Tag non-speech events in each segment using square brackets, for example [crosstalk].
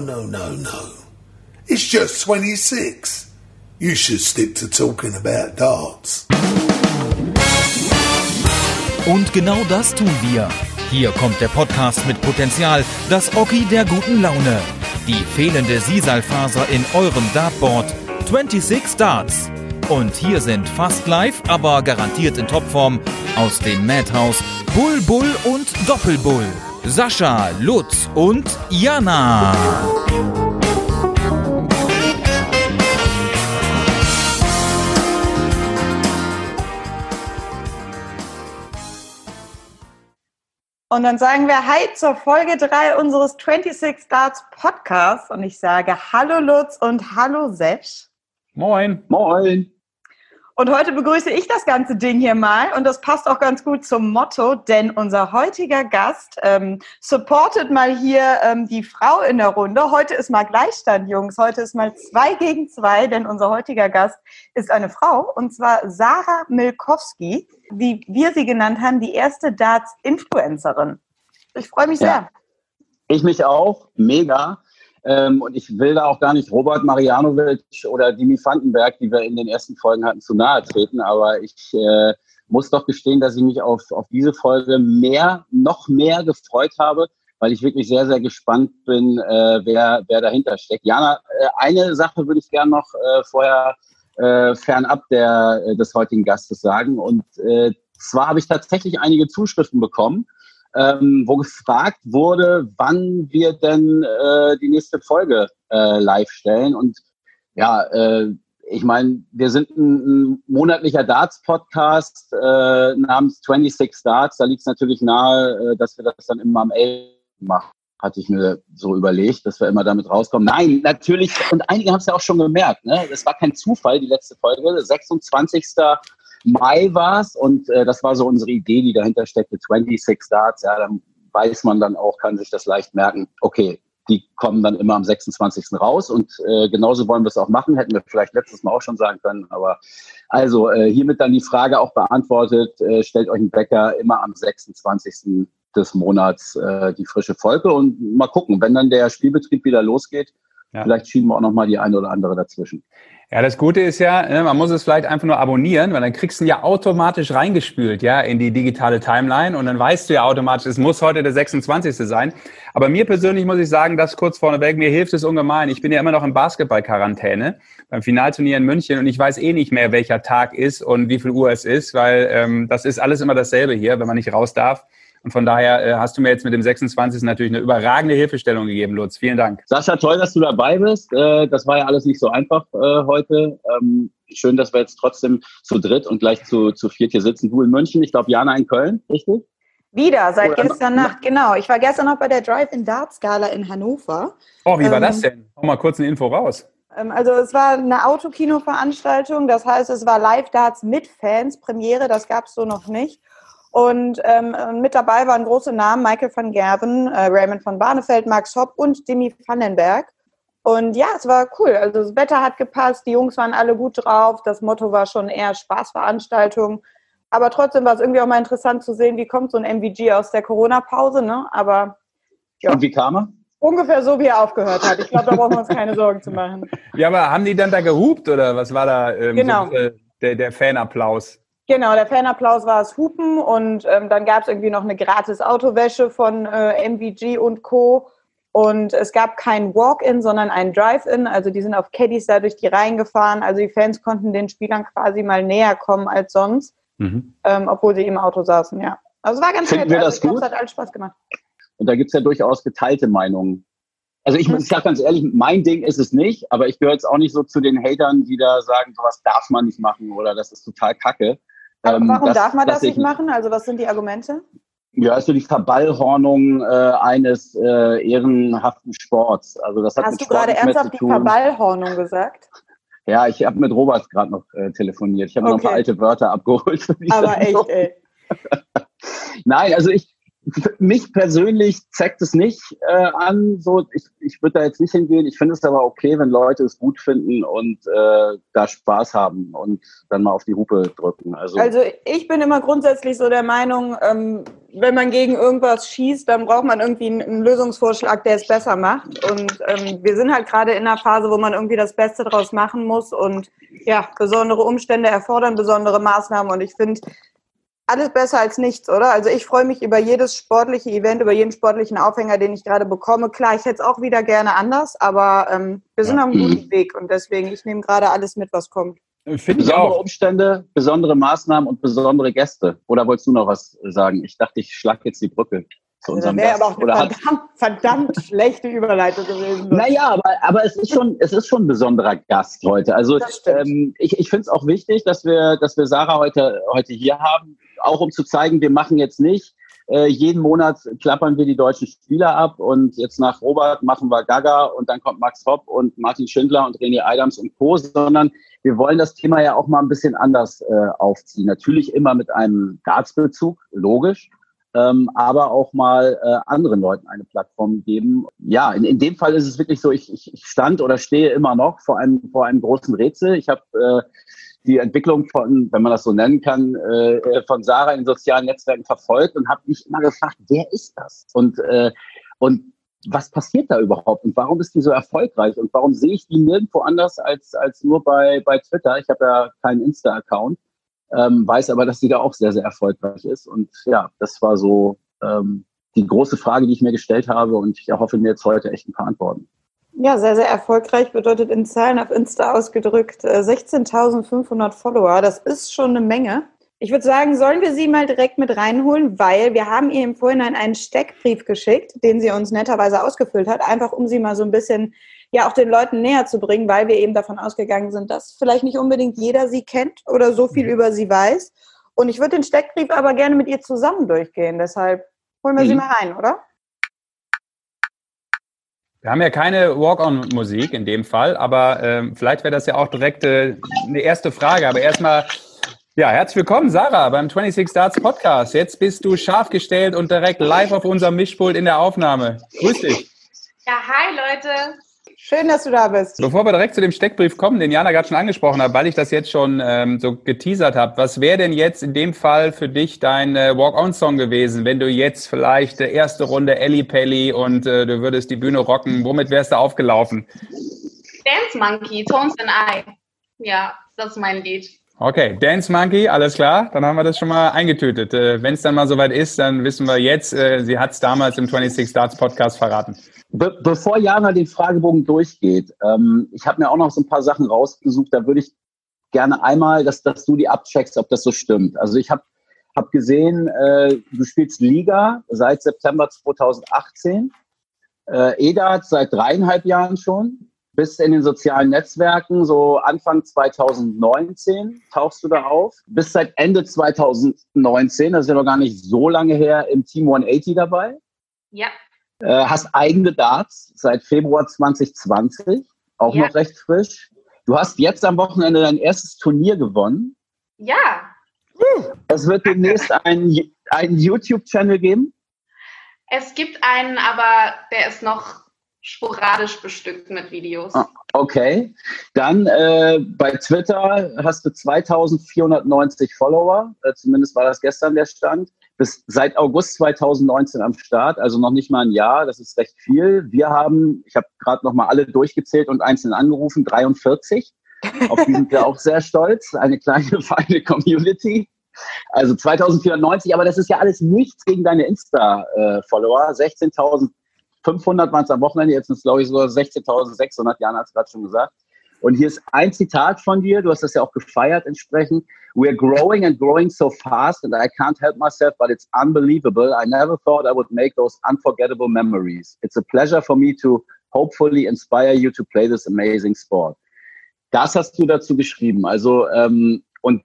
no, no, no, no. It's just 26. You should stick to talking about darts. Und genau das tun wir. Hier kommt der Podcast mit Potenzial, das Oki der guten Laune. Die fehlende Sisalfaser in eurem Dartboard. 26 Darts. Und hier sind fast live, aber garantiert in Topform aus dem Madhouse Bull Bull und Doppelbull. Sascha, Lutz und Jana. Und dann sagen wir Hi zur Folge 3 unseres 26 Darts Podcasts. Und ich sage Hallo Lutz und Hallo Sesh. Moin. Moin. Und heute begrüße ich das ganze Ding hier mal und das passt auch ganz gut zum Motto, denn unser heutiger Gast ähm, supportet mal hier ähm, die Frau in der Runde. Heute ist mal Gleichstand, Jungs. Heute ist mal zwei gegen zwei, denn unser heutiger Gast ist eine Frau und zwar Sarah Milkowski, wie wir sie genannt haben, die erste Darts-Influencerin. Ich freue mich sehr. Ja. Ich mich auch, mega. Ähm, und ich will da auch gar nicht Robert Marianovic oder Dimi Vandenberg, die wir in den ersten Folgen hatten, zu nahe treten. Aber ich äh, muss doch gestehen, dass ich mich auf, auf diese Folge mehr, noch mehr gefreut habe, weil ich wirklich sehr, sehr gespannt bin, äh, wer, wer dahinter steckt. Jana, äh, eine Sache würde ich gerne noch äh, vorher äh, fernab der, äh, des heutigen Gastes sagen. Und äh, zwar habe ich tatsächlich einige Zuschriften bekommen ähm, wo gefragt wurde, wann wir denn äh, die nächste Folge äh, live stellen. Und ja, äh, ich meine, wir sind ein, ein monatlicher Darts-Podcast äh, namens 26 Darts. Da liegt es natürlich nahe, äh, dass wir das dann immer am 11 machen hatte ich mir so überlegt, dass wir immer damit rauskommen. Nein, natürlich, und einige haben es ja auch schon gemerkt, ne? Das war kein Zufall, die letzte Folge. 26. Mai war es und äh, das war so unsere Idee, die dahinter steckte, 26 Starts. Ja, dann weiß man dann auch, kann sich das leicht merken, okay, die kommen dann immer am 26. raus und äh, genauso wollen wir es auch machen. Hätten wir vielleicht letztes Mal auch schon sagen können, aber also äh, hiermit dann die Frage auch beantwortet, äh, stellt euch einen Bäcker immer am 26. des Monats äh, die frische Folge und mal gucken, wenn dann der Spielbetrieb wieder losgeht, ja. vielleicht schieben wir auch noch mal die eine oder andere dazwischen. Ja, das Gute ist ja, ne, man muss es vielleicht einfach nur abonnieren, weil dann kriegst du ihn ja automatisch reingespült, ja, in die digitale Timeline und dann weißt du ja automatisch, es muss heute der 26. sein. Aber mir persönlich muss ich sagen, das kurz vorneweg, mir hilft es ungemein. Ich bin ja immer noch in Basketball-Quarantäne beim Finalturnier in München und ich weiß eh nicht mehr, welcher Tag ist und wie viel Uhr es ist, weil ähm, das ist alles immer dasselbe hier, wenn man nicht raus darf. Und von daher äh, hast du mir jetzt mit dem 26. natürlich eine überragende Hilfestellung gegeben, Lutz. Vielen Dank. Sascha, toll, dass du dabei bist. Äh, das war ja alles nicht so einfach äh, heute. Ähm, schön, dass wir jetzt trotzdem zu dritt und gleich zu, zu viert hier sitzen. Du in München, ich glaube Jana in Köln, richtig? Wieder, seit Oder gestern Nacht, genau. Ich war gestern noch bei der Drive-In Darts Gala in Hannover. Oh, wie war ähm, das denn? Hau mal kurz eine Info raus. Ähm, also es war eine Autokino-Veranstaltung, das heißt, es war Live-Darts mit Fans, Premiere, das gab es so noch nicht. Und ähm, mit dabei waren große Namen, Michael van Gerven, äh, Raymond von Barnefeld, Max Hopp und Demi Vandenberg. Und ja, es war cool. Also das Wetter hat gepasst, die Jungs waren alle gut drauf. Das Motto war schon eher Spaßveranstaltung. Aber trotzdem war es irgendwie auch mal interessant zu sehen, wie kommt so ein MVG aus der Corona-Pause. Ne? Aber ja. Und wie kam er? Ungefähr so, wie er aufgehört hat. Ich glaube, da brauchen wir uns keine Sorgen zu machen. Ja, aber haben die dann da gehupt oder was war da ähm, genau. so, äh, der, der Fanapplaus? Genau, der Fanapplaus war es Hupen und ähm, dann gab es irgendwie noch eine gratis Autowäsche von äh, MVG und Co. Und es gab kein Walk-in, sondern ein Drive-in. Also die sind auf Caddies da durch die Reihen gefahren. Also die Fans konnten den Spielern quasi mal näher kommen als sonst, mhm. ähm, obwohl sie im Auto saßen, ja. Also es war ganz Finden nett. Wir also, das gut? Es hat alles Spaß gemacht. Und da gibt es ja durchaus geteilte Meinungen. Also ich, ich sage ganz ehrlich, mein Ding ist es nicht, aber ich gehöre jetzt auch nicht so zu den Hatern, die da sagen, sowas darf man nicht machen oder das ist total kacke. Aber ähm, warum das, darf man das nicht machen? Also was sind die Argumente? Ja, also die Verballhornung äh, eines äh, ehrenhaften Sports. Also das hat Hast du gerade ernsthaft die Verballhornung gesagt? Ja, ich habe mit Robert gerade noch äh, telefoniert. Ich habe okay. noch ein paar alte Wörter [laughs] abgeholt. Aber echt, ey. [laughs] Nein, also ich, mich persönlich zeigt es nicht äh, an. So, ich, ich würde da jetzt nicht hingehen. Ich finde es aber okay, wenn Leute es gut finden und äh, da Spaß haben und dann mal auf die Hupe drücken. Also, Also ich bin immer grundsätzlich so der Meinung, ähm, wenn man gegen irgendwas schießt, dann braucht man irgendwie einen, einen Lösungsvorschlag, der es besser macht. Und ähm, wir sind halt gerade in einer Phase, wo man irgendwie das Beste draus machen muss. Und ja, besondere Umstände erfordern besondere Maßnahmen. Und ich finde, alles besser als nichts, oder? Also ich freue mich über jedes sportliche Event, über jeden sportlichen Aufhänger, den ich gerade bekomme. Klar, ich hätte es auch wieder gerne anders, aber ähm, wir sind Ja. auf einem guten Weg und deswegen, ich nehme gerade alles mit, was kommt. Finde ich besondere auch. Umstände, besondere Maßnahmen und besondere Gäste. Oder wolltest du noch was sagen? Ich dachte, ich schlag jetzt die Brücke zu Das unserem wäre Gast. aber auch eine Oder hat, verdammt, verdammt schlechte Überleitung gewesen. Naja, aber, aber es ist schon, es ist schon ein besonderer Gast heute. Also ähm, ich, ich finde es auch wichtig, dass wir, dass wir Sarah heute, heute hier haben, auch um zu zeigen, wir machen jetzt nicht. Äh, jeden Monat klappern wir die deutschen Spieler ab und jetzt nach Robert machen wir Gaga und dann kommt Max Hopp und Martin Schindler und René Adams und Co., sondern wir wollen das Thema ja auch mal ein bisschen anders äh, aufziehen. Natürlich immer mit einem Dartsbezug, logisch ähm, aber auch mal äh, anderen Leuten eine Plattform geben. Ja, in, in dem Fall ist es wirklich so, ich, ich, ich stand oder stehe immer noch vor einem, vor einem großen Rätsel. Ich habe äh, die Entwicklung von, wenn man das so nennen kann, äh, von Sarah in sozialen Netzwerken verfolgt und habe mich immer gefragt, wer ist das? Und, äh, und was passiert da überhaupt und warum ist die so erfolgreich und warum sehe ich die nirgendwo anders als, als nur bei, bei Twitter? Ich habe ja keinen Insta-Account ähm, weiß aber, dass sie da auch sehr, sehr erfolgreich ist. Und ja, das war so ähm, die große Frage, die ich mir gestellt habe und ich erhoffe mir jetzt heute echt ein paar Antworten. Ja, sehr, sehr erfolgreich bedeutet in Zahlen auf Insta ausgedrückt äh, 16.500 Follower. Das ist schon eine Menge. Ich würde sagen, sollen wir sie mal direkt mit reinholen, weil wir haben ihr im Vorhinein einen Steckbrief geschickt, den sie uns netterweise ausgefüllt hat, einfach um sie mal so ein bisschen ja auch den Leuten näher zu bringen, weil wir eben davon ausgegangen sind, dass vielleicht nicht unbedingt jeder sie kennt oder so viel über sie weiß. Und ich würde den Steckbrief aber gerne mit ihr zusammen durchgehen. Deshalb holen wir sie Mhm. mal rein, oder? Wir haben ja keine Walk-on-Musik in dem Fall, aber ähm, vielleicht wäre das ja auch direkt äh, eine erste Frage. Aber erstmal, ja, herzlich willkommen, Sarah, beim 26 Starts Podcast. Jetzt bist du scharf gestellt und direkt live auf unserem Mischpult in der Aufnahme. Grüß dich. Ja, hi Leute. Schön, dass du da bist. Bevor wir direkt zu dem Steckbrief kommen, den Jana gerade schon angesprochen hat, weil ich das jetzt schon ähm, so geteasert habe, was wäre denn jetzt in dem Fall für dich dein äh, Walk-on-Song gewesen, wenn du jetzt vielleicht äh, erste Runde Ellie Pelli und äh, du würdest die Bühne rocken, womit wärst du aufgelaufen? Dance Monkey, Tones and I. Ja, das ist mein Lied. Okay, Dance Monkey, alles klar, dann haben wir das schon mal eingetütet. Äh, wenn es dann mal soweit ist, dann wissen wir jetzt, äh, sie hat es damals im 26 Starts Podcast verraten. Be bevor Jana den Fragebogen durchgeht, ähm, ich habe mir auch noch so ein paar Sachen rausgesucht, da würde ich gerne einmal, dass, dass du die abcheckst, ob das so stimmt. Also ich habe hab gesehen, äh, du spielst Liga seit September 2018, äh, EDAT seit dreieinhalb Jahren schon, bist in den sozialen Netzwerken, so Anfang 2019 tauchst du da auf, bist seit Ende 2019, das ist ja noch gar nicht so lange her, im Team 180 dabei. Ja, Äh, hast eigene Darts seit Februar 2020, auch Ja. noch recht frisch. Du hast jetzt am Wochenende dein erstes Turnier gewonnen. ja. Es wird demnächst einen, einen YouTube-Channel geben. Es gibt einen, aber der ist noch sporadisch bestückt mit Videos. Ah. Okay. Dann äh, bei Twitter hast du 2490 Follower. Äh, zumindest war das gestern der Stand. Bist seit August 2019 am Start, also noch nicht mal ein Jahr. Das ist recht viel. Wir haben, ich habe gerade noch mal alle durchgezählt und einzeln angerufen, 43. [laughs] Auf die sind wir auch sehr stolz. Eine kleine, [laughs] feine Community. Also 2490, aber das ist ja alles nichts gegen deine Insta-Follower. 16.500 waren es am Wochenende, jetzt sind es, glaube ich, so 16.600. Jana hat es gerade schon gesagt. Und hier ist ein Zitat von dir, du hast das ja auch gefeiert entsprechend. We are growing and growing so fast and I can't help myself, but it's unbelievable. I never thought I would make those unforgettable memories. It's a pleasure for me to hopefully inspire you to play this amazing sport. Das hast du dazu geschrieben. Also, ähm, und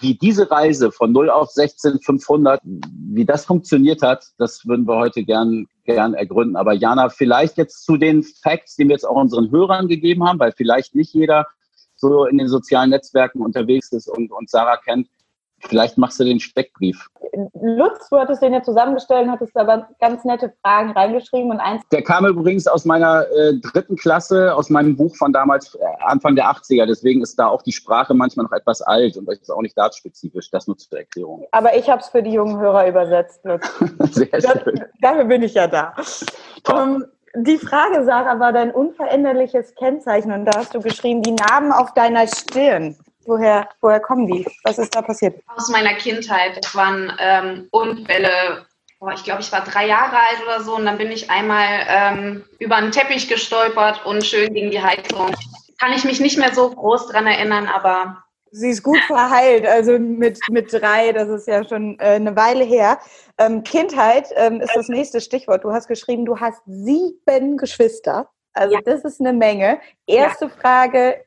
wie diese Reise von 0 auf 16, 500, wie das funktioniert hat, das würden wir heute gern, gern ergründen. Aber Jana, vielleicht jetzt zu den Facts, die wir jetzt auch unseren Hörern gegeben haben, weil vielleicht nicht jeder so in den sozialen Netzwerken unterwegs ist und, und Sarah kennt. Vielleicht machst du den Steckbrief. Lutz, du hattest den ja zusammengestellt und hattest aber ganz nette Fragen reingeschrieben und eins. Der kam übrigens aus meiner äh, dritten Klasse, aus meinem Buch von damals, äh, Anfang der 80er. Deswegen ist da auch die Sprache manchmal noch etwas alt und ist auch nicht dartspezifisch. Das nur zur Erklärung. Aber ich habe es für die jungen Hörer übersetzt, Lutz. [laughs] Sehr Das, schön. dafür bin ich ja da. Ähm, die Frage, Sarah, war dein unveränderliches Kennzeichen und da hast du geschrieben, die Narben auf deiner Stirn. Woher, woher kommen die? Was ist da passiert? Aus meiner Kindheit. Das waren ähm, Unfälle. Boah, ich glaube, ich war drei Jahre alt oder so und dann bin ich einmal ähm, über einen Teppich gestolpert und schön gegen die Heizung. Kann ich mich nicht mehr so groß dran erinnern, aber Sie ist gut verheilt, also mit, mit drei, das ist ja schon äh, eine Weile her. Ähm, Kindheit ähm, ist das nächste Stichwort. Du hast geschrieben, du hast sieben Geschwister. Also Ja. das ist eine Menge. Erste Frage,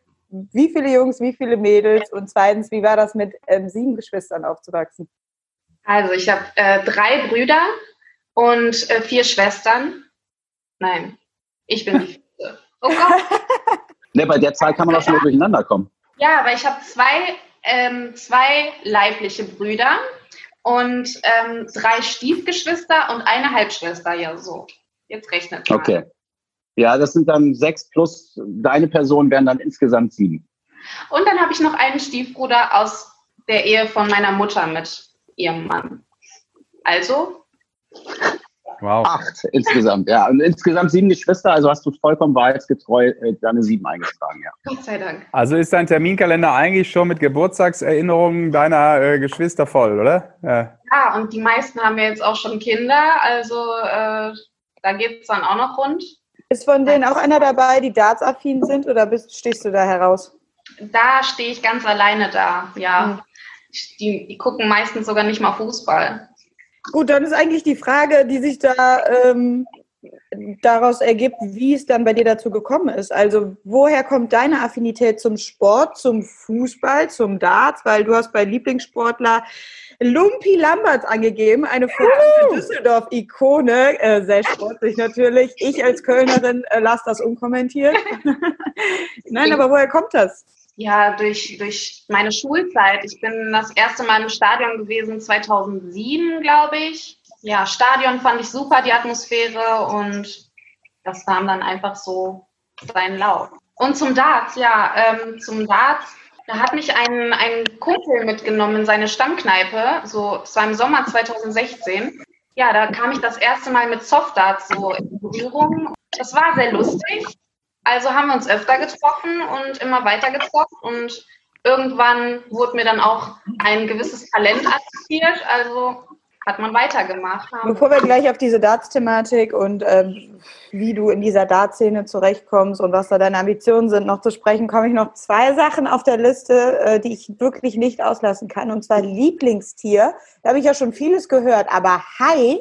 wie viele Jungs, wie viele Mädels? Und zweitens, wie war das mit ähm, sieben Geschwistern aufzuwachsen? Also ich habe äh, drei Brüder und äh, vier Schwestern. Nein, ich bin die vierte. Oh Gott. [laughs] Ne, bei der Zahl kann man auch schon mal durcheinander kommen. Ja, aber ich habe zwei, ähm, zwei leibliche Brüder und ähm, drei Stiefgeschwister und eine Halbschwester. Ja, so. Jetzt rechnet mal. Okay. Ja, das sind dann sechs plus deine Person wären dann insgesamt sieben. Und dann habe ich noch einen Stiefbruder aus der Ehe von meiner Mutter mit ihrem Mann. Also, Wow. Acht insgesamt, ja. Und insgesamt sieben Geschwister, also hast du vollkommen wahrheitsgetreu äh, deine sieben eingetragen, ja. Gott sei Dank. Also ist dein Terminkalender eigentlich schon mit Geburtstagserinnerungen deiner äh, Geschwister voll, oder? Ja. Ja, und die meisten haben ja jetzt auch schon Kinder, also äh, da geht es dann auch noch rund. Ist von denen auch einer dabei, die dartsaffin sind oder bist, stehst du da heraus? Da stehe ich ganz alleine da, ja. Mhm. Die, die gucken meistens sogar nicht mal Fußball. Gut, dann ist eigentlich die Frage, die sich da ähm, daraus ergibt, wie es dann bei dir dazu gekommen ist. Also woher kommt deine Affinität zum Sport, zum Fußball, zum Darts? Weil du hast bei Lieblingssportler Lumpi Lamberts angegeben, eine Fortuna Düsseldorf-Ikone, äh, sehr sportlich natürlich. Ich als Kölnerin äh, lasse das unkommentiert. [laughs] Nein, aber woher kommt das? Ja, durch, durch meine Schulzeit. Ich bin das erste Mal im Stadion gewesen 2007, glaube ich. Ja, Stadion fand ich super, die Atmosphäre und das nahm dann einfach so seinen Lauf. Und zum Darts, ja, ähm, zum Darts, da hat mich ein, ein Kumpel mitgenommen in seine Stammkneipe, so, es war im Sommer 2016. Ja, da kam ich das erste Mal mit Softdarts so in Berührung. Das war sehr lustig. Also haben wir uns öfter getroffen und immer weiter gezockt und irgendwann wurde mir dann auch ein gewisses Talent attestiert, also hat man weitergemacht. Bevor wir gleich auf diese Darts-Thematik und ähm, wie du in dieser Darts-Szene zurechtkommst und was da deine Ambitionen sind, noch zu sprechen, komme ich noch zwei Sachen auf der Liste, äh, die ich wirklich nicht auslassen kann. Und zwar Lieblingstier. Da habe ich ja schon vieles gehört, aber Hai,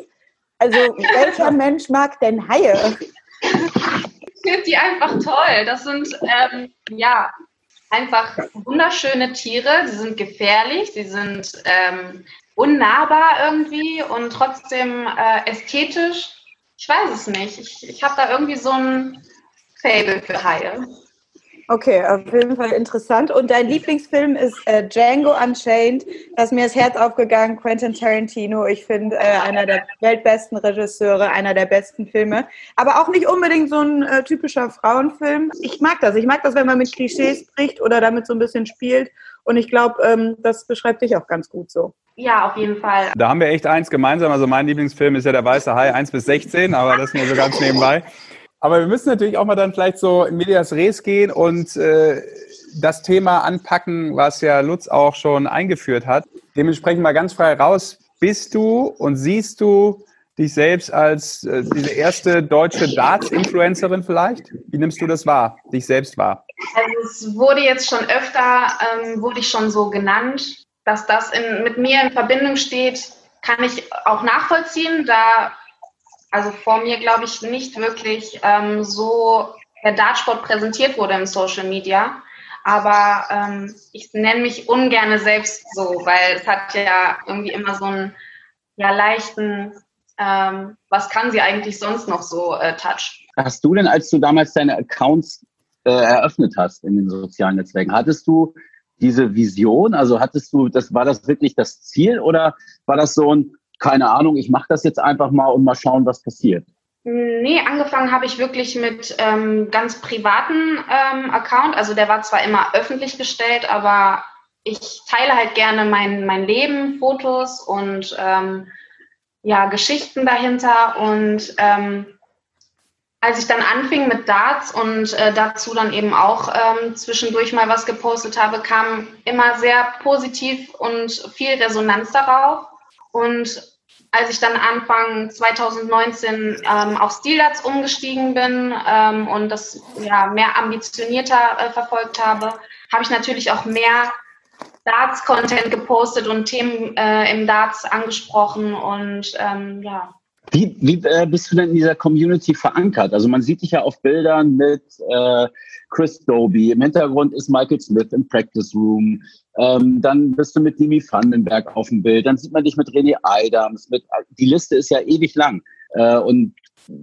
also welcher [laughs] Mensch mag denn Haie? Ich finde die einfach toll. Das sind ähm, ja einfach wunderschöne Tiere. Sie sind gefährlich, sie sind ähm, unnahbar irgendwie und trotzdem äh, ästhetisch. Ich weiß es nicht. Ich, ich habe da irgendwie so ein Fable für Haie. Okay, auf jeden Fall interessant. Und dein Lieblingsfilm ist äh, Django Unchained. Da ist mir das Herz aufgegangen. Quentin Tarantino. Ich finde, äh, einer der weltbesten Regisseure, einer der besten Filme. Aber auch nicht unbedingt so ein äh, typischer Frauenfilm. Ich mag das. Ich mag das, wenn man mit Klischees spricht oder damit so ein bisschen spielt. Und ich glaube, ähm, das beschreibt dich auch ganz gut so. Ja, auf jeden Fall. Da haben wir echt eins gemeinsam. Also mein Lieblingsfilm ist ja der Weiße Hai 1 bis 16, aber das nur so ganz nebenbei. Aber wir müssen natürlich auch mal dann vielleicht so in Medias Res gehen und äh, das Thema anpacken, was ja Lutz auch schon eingeführt hat. Dementsprechend mal ganz frei raus. Bist du und siehst du dich selbst als äh, diese erste deutsche Darts-Influencerin vielleicht? Wie nimmst du das wahr, dich selbst wahr? Also es wurde jetzt schon öfter, ähm, wurde ich schon so genannt, dass das in, mit mir in Verbindung steht, kann ich auch nachvollziehen, da also vor mir, glaube ich, nicht wirklich ähm, so der Dartsport präsentiert wurde im Social Media. Aber ähm, ich nenne mich ungerne selbst so, weil es hat ja irgendwie immer so einen ja, leichten, ähm, was kann sie eigentlich sonst noch so äh, Touch. Hast du denn, als du damals deine Accounts äh, eröffnet hast in den sozialen Netzwerken, hattest du diese Vision? Also hattest du, das war das wirklich das Ziel oder war das so ein, keine Ahnung, ich mache das jetzt einfach mal und mal schauen, was passiert? Nee, angefangen habe ich wirklich mit ähm, ganz privaten ähm, Account. Also der war zwar immer öffentlich gestellt, aber ich teile halt gerne mein, mein Leben, Fotos und ähm, ja, Geschichten dahinter. Und ähm, als ich dann anfing mit Darts und äh, dazu dann eben auch ähm, zwischendurch mal was gepostet habe, kam immer sehr positiv und viel Resonanz darauf. Und als ich dann Anfang 2019 ähm, auf Stildarts umgestiegen bin ähm, und das ja mehr ambitionierter äh, verfolgt habe, habe ich natürlich auch mehr Darts-Content gepostet und Themen äh, im Darts angesprochen und ähm, ja. Wie, wie äh, bist du denn in dieser Community verankert? Also man sieht dich ja auf Bildern mit äh, Chris Doby, im Hintergrund ist Michael Smith im Practice Room, ähm, dann bist du mit Dimi Vandenberg auf dem Bild, dann sieht man dich mit René Adams, mit, die Liste ist ja ewig lang. Äh, und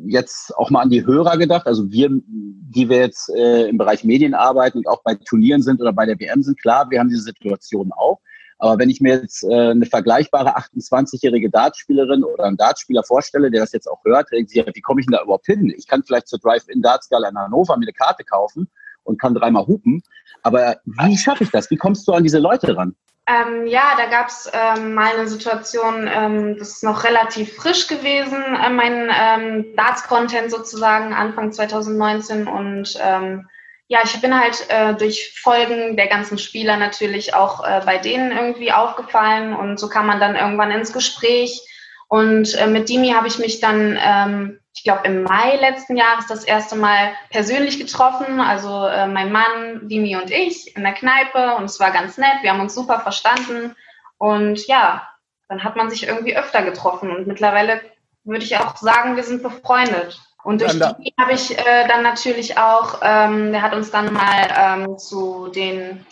jetzt auch mal an die Hörer gedacht, also wir, die wir jetzt äh, im Bereich Medien arbeiten und auch bei Turnieren sind oder bei der WM sind, klar, wir haben diese Situation auch. Aber wenn ich mir jetzt äh, eine vergleichbare 28-jährige Dartspielerin oder einen Dartspieler vorstelle, der das jetzt auch hört, denkt sich, wie komme ich denn da überhaupt hin? Ich kann vielleicht zur Drive-In Dartsgala in Hannover mir eine Karte kaufen und kann dreimal hupen. Aber wie schaffe ich das? Wie kommst du an diese Leute ran? Ähm, ja, da gab es ähm, mal eine Situation, ähm, das ist noch relativ frisch gewesen, äh, mein ähm, Darts-Content sozusagen Anfang 2019 und ähm, ja, ich bin halt äh, durch Folgen der ganzen Spieler natürlich auch äh, bei denen irgendwie aufgefallen und so kam man dann irgendwann ins Gespräch. Und äh, mit Dimi habe ich mich dann, ähm, ich glaube, im Mai letzten Jahres das erste Mal persönlich getroffen. Also äh, mein Mann, Dimi und ich in der Kneipe und es war ganz nett. Wir haben uns super verstanden. Und ja, dann hat man sich irgendwie öfter getroffen und mittlerweile würde ich auch sagen, wir sind befreundet. Und durch die habe ich äh, dann natürlich auch, ähm, der hat uns dann mal ähm, zu den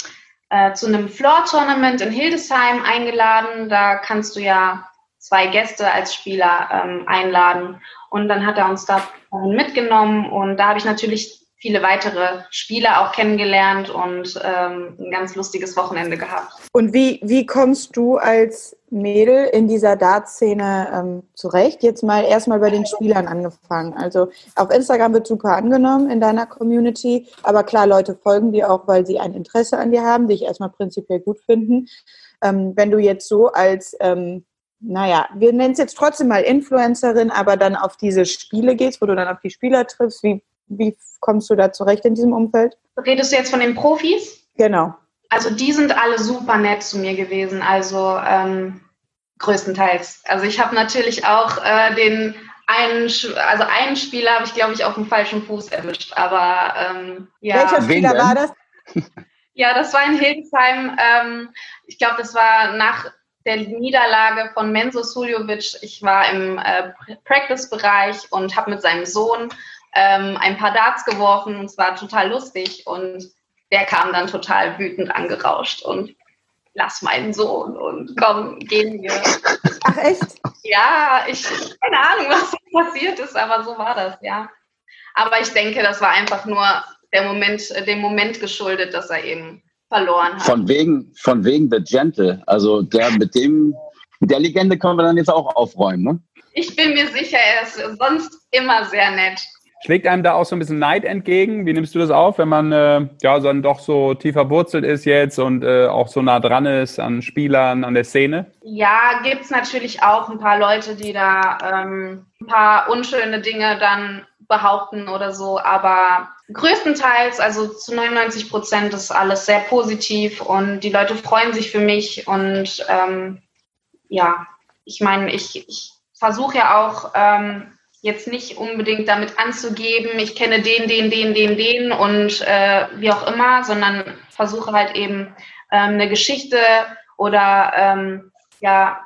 äh, zu einem Floor-Tournament in Hildesheim eingeladen. Da kannst du ja zwei Gäste als Spieler ähm, einladen. Und dann hat er uns da mitgenommen und da habe ich natürlich viele weitere Spieler auch kennengelernt und ähm, ein ganz lustiges Wochenende gehabt. Und wie, wie kommst du als Mädel in dieser Dartszene ähm, zurecht? Jetzt mal erstmal bei den Spielern angefangen. Also auf Instagram wird super angenommen in deiner Community, aber klar, Leute folgen dir auch, weil sie ein Interesse an dir haben, dich erstmal prinzipiell gut finden. Ähm, wenn du jetzt so als ähm, naja, wir nennen es jetzt trotzdem mal Influencerin, aber dann auf diese Spiele gehst, wo du dann auf die Spieler triffst, wie wie kommst du da zurecht in diesem Umfeld? Redest du jetzt von den Profis? Genau. Also die sind alle super nett zu mir gewesen, also ähm, größtenteils. Also ich habe natürlich auch äh, den einen, also einen Spieler habe ich glaube ich auf dem falschen Fuß erwischt, aber ähm, ja. Welcher Spieler war das? [laughs] ja, das war in Hildesheim. Ähm, ich glaube, das war nach der Niederlage von Menzo Suljovic. Ich war im äh, Practice-Bereich und habe mit seinem Sohn ähm, ein paar Darts geworfen und es war total lustig und der kam dann total wütend angerauscht und lass meinen Sohn und komm, gehen wir. Ach echt? Ja, ich keine Ahnung, [laughs] was passiert ist, aber so war das, ja. Aber ich denke, das war einfach nur der Moment, dem Moment geschuldet, dass er eben verloren hat. Von wegen, von wegen The Gentle. Also der mit dem, mit der Legende können wir dann jetzt auch aufräumen, ne? Ich bin mir sicher, er ist sonst immer sehr nett. Schlägt einem da auch so ein bisschen Neid entgegen? Wie nimmst du das auf, wenn man äh, ja dann doch so tief verwurzelt ist jetzt und äh, auch so nah dran ist an Spielern, an der Szene? Ja, gibt es natürlich auch ein paar Leute, die da ähm, ein paar unschöne Dinge dann behaupten oder so, aber größtenteils, also zu 99 Prozent ist alles sehr positiv und die Leute freuen sich für mich und ähm, ja, ich meine, ich, ich versuche ja auch ähm, jetzt nicht unbedingt damit anzugeben, ich kenne den, den, den, den, den und äh, wie auch immer, sondern versuche halt eben ähm, eine Geschichte oder ähm, ja,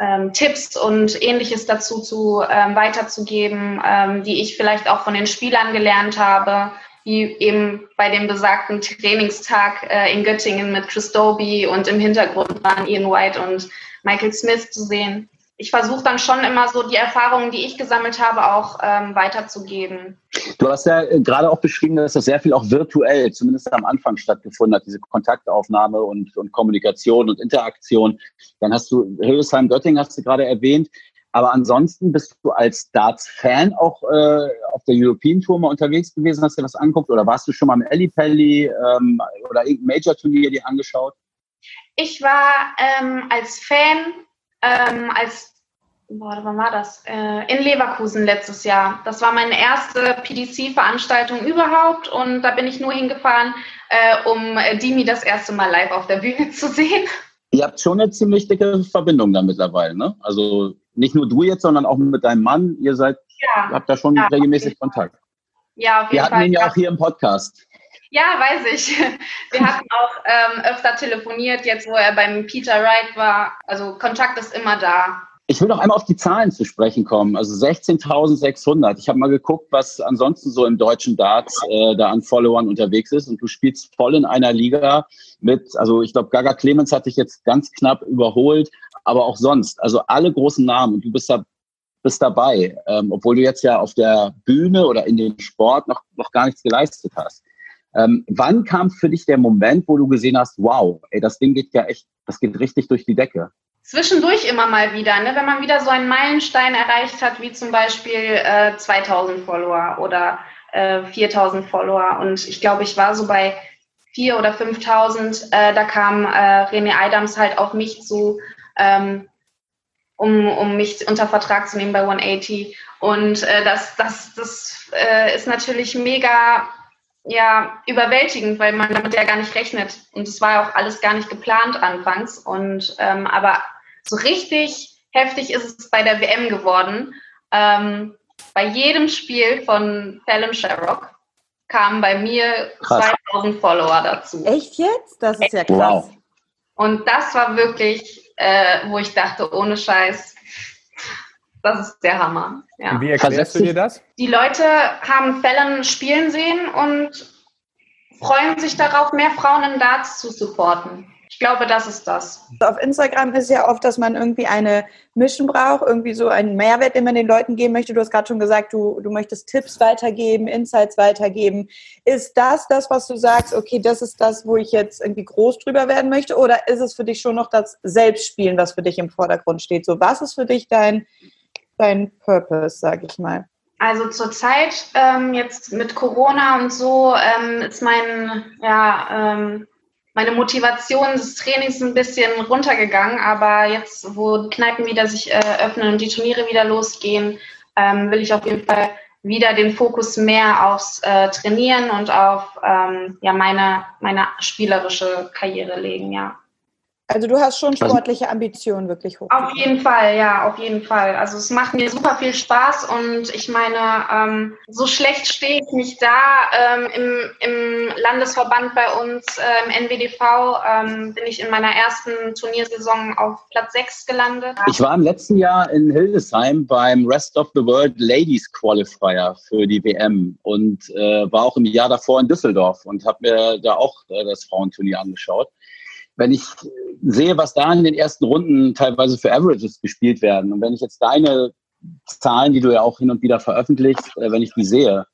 ähm, Tipps und ähnliches dazu zu ähm, weiterzugeben, ähm, die ich vielleicht auch von den Spielern gelernt habe, wie eben bei dem besagten Trainingstag äh, in Göttingen mit Chris Doby und im Hintergrund waren Ian White und Michael Smith zu sehen. Ich versuche dann schon immer so die Erfahrungen, die ich gesammelt habe, auch ähm, weiterzugeben. Du hast ja äh, gerade auch beschrieben, dass das sehr viel auch virtuell, zumindest am Anfang stattgefunden hat, diese Kontaktaufnahme und, und Kommunikation und Interaktion. Dann hast du Hildesheim Göttingen hast du gerade erwähnt. Aber ansonsten bist du als Darts-Fan auch äh, auf der European Tour mal unterwegs gewesen, hast du das angeguckt? Oder warst du schon mal im Ellipelli ähm, oder irgendein Major-Turnier dir angeschaut? Ich war ähm, als Fan, ähm, als, boah, wann war das? Äh, in Leverkusen letztes Jahr. Das war meine erste PDC-Veranstaltung überhaupt und da bin ich nur hingefahren, äh, um äh, Dimi das erste Mal live auf der Bühne [laughs] zu sehen. Ihr habt schon eine ziemlich dicke Verbindung da mittlerweile, ne? Also nicht nur du jetzt, sondern auch mit deinem Mann. Ihr seid, ja. habt da schon ja, regelmäßig Kontakt. Ja, auf jeden Wir hatten Fall. ihn ja auch hier im Podcast. Ja, weiß ich. [laughs] Wir hatten auch ähm, öfter telefoniert, jetzt wo er beim Peter Wright war. Also Kontakt ist immer da. Ich will noch einmal auf die Zahlen zu sprechen kommen. Also 16.600. Ich habe mal geguckt, was ansonsten so im deutschen Darts äh, da an Followern unterwegs ist. Und du spielst voll in einer Liga mit, also ich glaube, Gaga Clemens hat dich jetzt ganz knapp überholt, aber auch sonst. Also alle großen Namen. Und du bist da bist dabei, ähm, obwohl du jetzt ja auf der Bühne oder in dem Sport noch, noch gar nichts geleistet hast. Ähm, wann kam für dich der Moment, wo du gesehen hast, wow, ey, das Ding geht ja echt, das geht richtig durch die Decke? Zwischendurch immer mal wieder, ne? wenn man wieder so einen Meilenstein erreicht hat, wie zum Beispiel äh, 2000 Follower oder äh, 4000 Follower. Und ich glaube, ich war so bei 4.000 oder 5.000. Äh, da kam äh, René Adams halt auf mich zu, ähm, um, um mich unter Vertrag zu nehmen bei 180. Und äh, das, das, das äh, ist natürlich mega ja überwältigend, weil man damit ja gar nicht rechnet. Und es war ja auch alles gar nicht geplant anfangs. Und ähm, aber so richtig heftig ist es bei der WM geworden. Ähm, bei jedem Spiel von Fallon Sherrock kamen bei mir krass. 2000 Follower dazu. Echt jetzt? Das ist ja krass. Wow. Und das war wirklich, äh, wo ich dachte, ohne Scheiß, das ist der Hammer. Ja. Wie erklärst du dir das? Die Leute haben Fallon spielen sehen und freuen sich darauf, mehr Frauen im Darts zu supporten. Ich glaube, das ist das. Auf Instagram ist ja oft, dass man irgendwie eine Mission braucht, irgendwie so einen Mehrwert, den man den Leuten geben möchte. Du hast gerade schon gesagt, du, du möchtest Tipps weitergeben, Insights weitergeben. Ist das das, was du sagst, okay, das ist das, wo ich jetzt irgendwie groß drüber werden möchte? Oder ist es für dich schon noch das Selbstspielen, was für dich im Vordergrund steht? So, was ist für dich dein dein Purpose, sage ich mal? Also zurzeit ähm, jetzt mit Corona und so ähm, ist mein, ja, ähm, meine Motivation des Trainings ein bisschen runtergegangen. Aber jetzt, wo die Kneipen wieder sich äh, öffnen und die Turniere wieder losgehen, ähm, will ich auf jeden Fall wieder den Fokus mehr aufs äh, Trainieren und auf ähm, ja, meine, meine spielerische Karriere legen, ja. Also du hast schon also sportliche Ambitionen wirklich hoch. Auf jeden Fall, ja, auf jeden Fall. Also es macht mir super viel Spaß und ich meine, ähm, so schlecht stehe ich nicht da. Ähm, im, Im Landesverband bei uns, äh, im NWDV, ähm, bin ich in meiner ersten Turniersaison auf Platz 6 gelandet. Ich war im letzten Jahr in Hildesheim beim Rest of the World Ladies Qualifier für die WM und äh, war auch im Jahr davor in Düsseldorf und habe mir da auch äh, das Frauenturnier angeschaut wenn ich sehe, was da in den ersten Runden teilweise für Averages gespielt werden und wenn ich jetzt deine Zahlen, die du ja auch hin und wieder veröffentlichst, äh, wenn ich die sehe,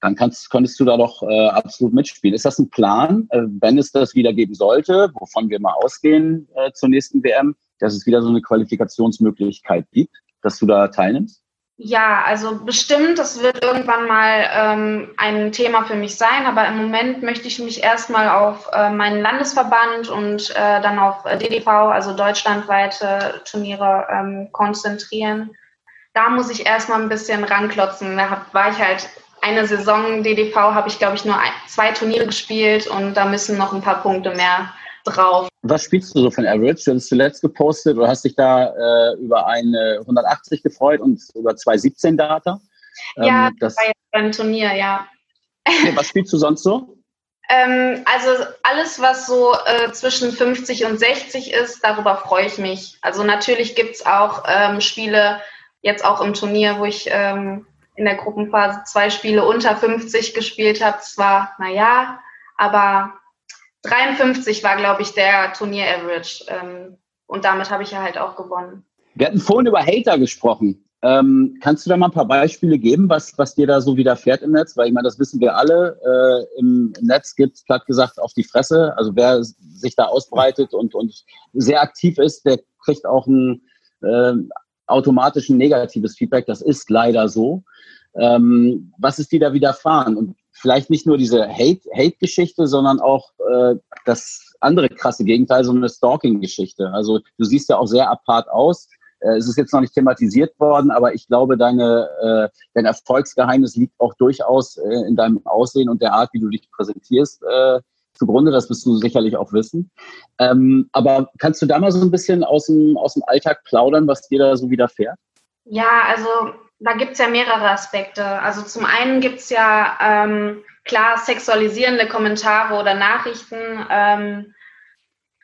dann kannst, könntest du da doch äh, absolut mitspielen. Ist das ein Plan, äh, wenn es das wieder geben sollte, wovon wir mal ausgehen äh, zur nächsten WM, dass es wieder so eine Qualifikationsmöglichkeit gibt, dass du da teilnimmst? Ja, also bestimmt, das wird irgendwann mal ähm, ein Thema für mich sein, aber im Moment möchte ich mich erstmal auf äh, meinen Landesverband und äh, dann auf DDV, also deutschlandweite Turniere, ähm, konzentrieren. Da muss ich erstmal ein bisschen ranklotzen. Da hab, war ich halt eine Saison DDV, habe ich glaube ich nur ein, zwei Turniere gespielt und da müssen noch ein paar Punkte mehr drauf. Was spielst du so für ein Average? Du hast zuletzt gepostet oder hast dich da äh, über eine 180 gefreut und über 217 Data? Ja, ähm, das war jetzt beim Turnier, ja. Okay, was spielst du sonst so? Ähm, also alles, was so äh, zwischen 50 und 60 ist, darüber freue ich mich. Also natürlich gibt es auch ähm, Spiele, jetzt auch im Turnier, wo ich ähm, in der Gruppenphase zwei Spiele unter 50 gespielt habe. Zwar, naja, aber 53 war, glaube ich, der Turnier-Average. Ähm, und damit habe ich ja halt auch gewonnen. Wir hatten vorhin über Hater gesprochen. Ähm, kannst du da mal ein paar Beispiele geben, was, was dir da so widerfährt im Netz? Weil ich meine, das wissen wir alle. Äh, im, Netz gibt platt gesagt auf die Fresse. Also wer sich da ausbreitet und, und sehr aktiv ist, der kriegt auch ein äh, automatisch ein negatives Feedback. Das ist leider so. Ähm, was ist dir da widerfahren? Und vielleicht nicht nur diese Hate-Geschichte, Hate sondern auch äh, das andere krasse Gegenteil, so eine Stalking-Geschichte. Also du siehst ja auch sehr apart aus äh, es ist jetzt noch nicht thematisiert worden, aber ich glaube, deine, äh, dein Erfolgsgeheimnis liegt auch durchaus äh, in deinem Aussehen und der Art, wie du dich präsentierst, äh, zugrunde. Das wirst du sicherlich auch wissen. Ähm, aber kannst du da mal so ein bisschen aus dem, aus dem Alltag plaudern, was dir da so widerfährt? Ja, also da gibt es ja mehrere Aspekte. Also zum einen gibt es ja ähm, klar sexualisierende Kommentare oder Nachrichten. Ähm,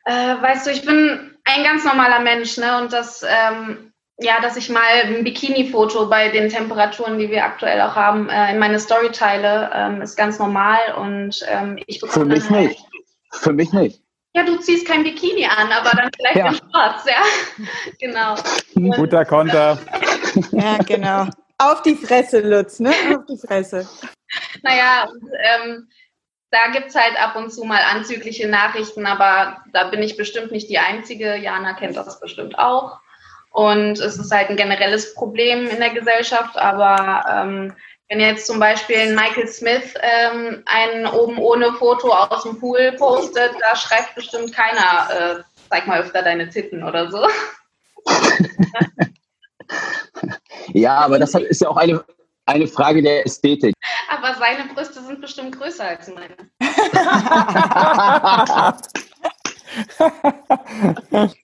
äh, weißt du, ich bin ein ganz normaler Mensch, ne? Und das, ähm, ja, dass ich mal ein Bikini-Foto bei den Temperaturen, die wir aktuell auch haben, äh, in meine Story teile, ähm, ist ganz normal und ähm, ich bekomme. Für mich halt, nicht. Für mich nicht. Ja, du ziehst kein Bikini an, aber dann vielleicht ja. in Schwarz, ja. [laughs] genau. Und, Guter Konter. Ja, genau. Auf die Fresse, Lutz, ne? Auf die Fresse. Naja, und, ähm, da gibt es halt ab und zu mal anzügliche Nachrichten, aber da bin ich bestimmt nicht die Einzige. Jana kennt das bestimmt auch. Und es ist halt ein generelles Problem in der Gesellschaft, aber ähm, wenn jetzt zum Beispiel Michael Smith ähm, ein oben ohne Foto aus dem Pool postet, da schreibt bestimmt keiner, äh, zeig mal öfter deine Titten oder so. [laughs] [laughs] [laughs] ja, aber das ist ja auch eine, eine Frage der Ästhetik. Aber seine Brüste sind bestimmt größer als meine. [laughs]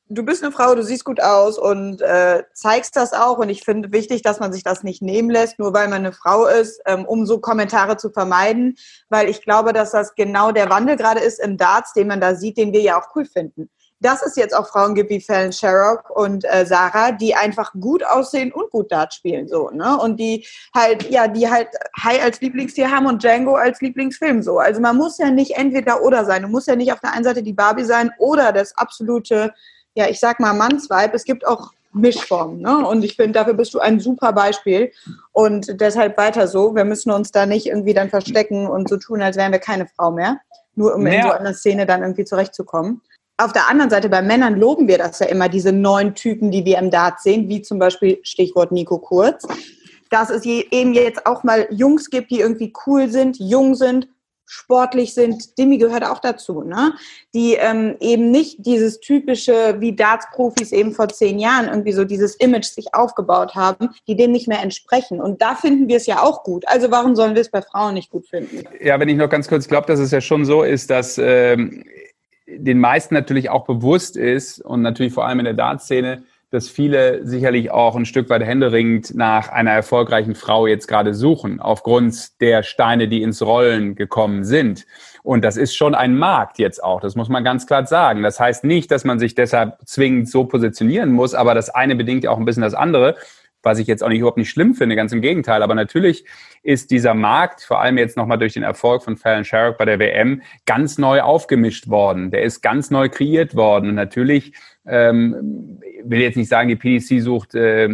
du bist eine Frau, du siehst gut aus und äh, zeigst das auch. Und ich finde wichtig, dass man sich das nicht nehmen lässt, nur weil man eine Frau ist, ähm, um so Kommentare zu vermeiden. Weil ich glaube, dass das genau der Wandel gerade ist im Darts, den man da sieht, den wir ja auch cool finden dass es jetzt auch Frauen gibt wie Fallon Sherrock und äh, Sarah, die einfach gut aussehen und gut Dart spielen, so, ne? Und die halt, ja, die halt High als Lieblingstier haben und Django als Lieblingsfilm, so. Also man muss ja nicht entweder oder sein. Du musst ja nicht auf der einen Seite die Barbie sein oder das absolute, ja, ich sag mal Mannsweib. Es gibt auch Mischformen, ne? Und ich finde, dafür bist du ein super Beispiel und deshalb weiter so. Wir müssen uns da nicht irgendwie dann verstecken und so tun, als wären wir keine Frau mehr, nur um ja. in so einer Szene dann irgendwie zurechtzukommen auf der anderen Seite bei Männern loben wir das ja immer, diese neuen Typen, die wir im Dart sehen, wie zum Beispiel Stichwort Nico Kurz, dass es eben jetzt auch mal Jungs gibt, die irgendwie cool sind, jung sind, sportlich sind. Demi gehört auch dazu, ne? Die ähm, eben nicht dieses typische, wie Darts-Profis eben vor zehn Jahren irgendwie so dieses Image sich aufgebaut haben, die dem nicht mehr entsprechen. Und da finden wir es ja auch gut. Also warum sollen wir es bei Frauen nicht gut finden? Ja, wenn ich noch ganz kurz glaube, dass es ja schon so ist, dass ähm, den meisten natürlich auch bewusst ist und natürlich vor allem in der Dartszene, dass viele sicherlich auch ein Stück weit händeringend nach einer erfolgreichen Frau jetzt gerade suchen, aufgrund der Steine, die ins Rollen gekommen sind. Und das ist schon ein Markt jetzt auch, das muss man ganz klar sagen. Das heißt nicht, dass man sich deshalb zwingend so positionieren muss, aber das eine bedingt ja auch ein bisschen das andere was ich jetzt auch nicht überhaupt nicht schlimm finde, ganz im Gegenteil. Aber natürlich ist dieser Markt, vor allem jetzt nochmal durch den Erfolg von Fallon Sherrock bei der WM, ganz neu aufgemischt worden. Der ist ganz neu kreiert worden. Und natürlich ähm, will jetzt nicht sagen, die PDC sucht äh,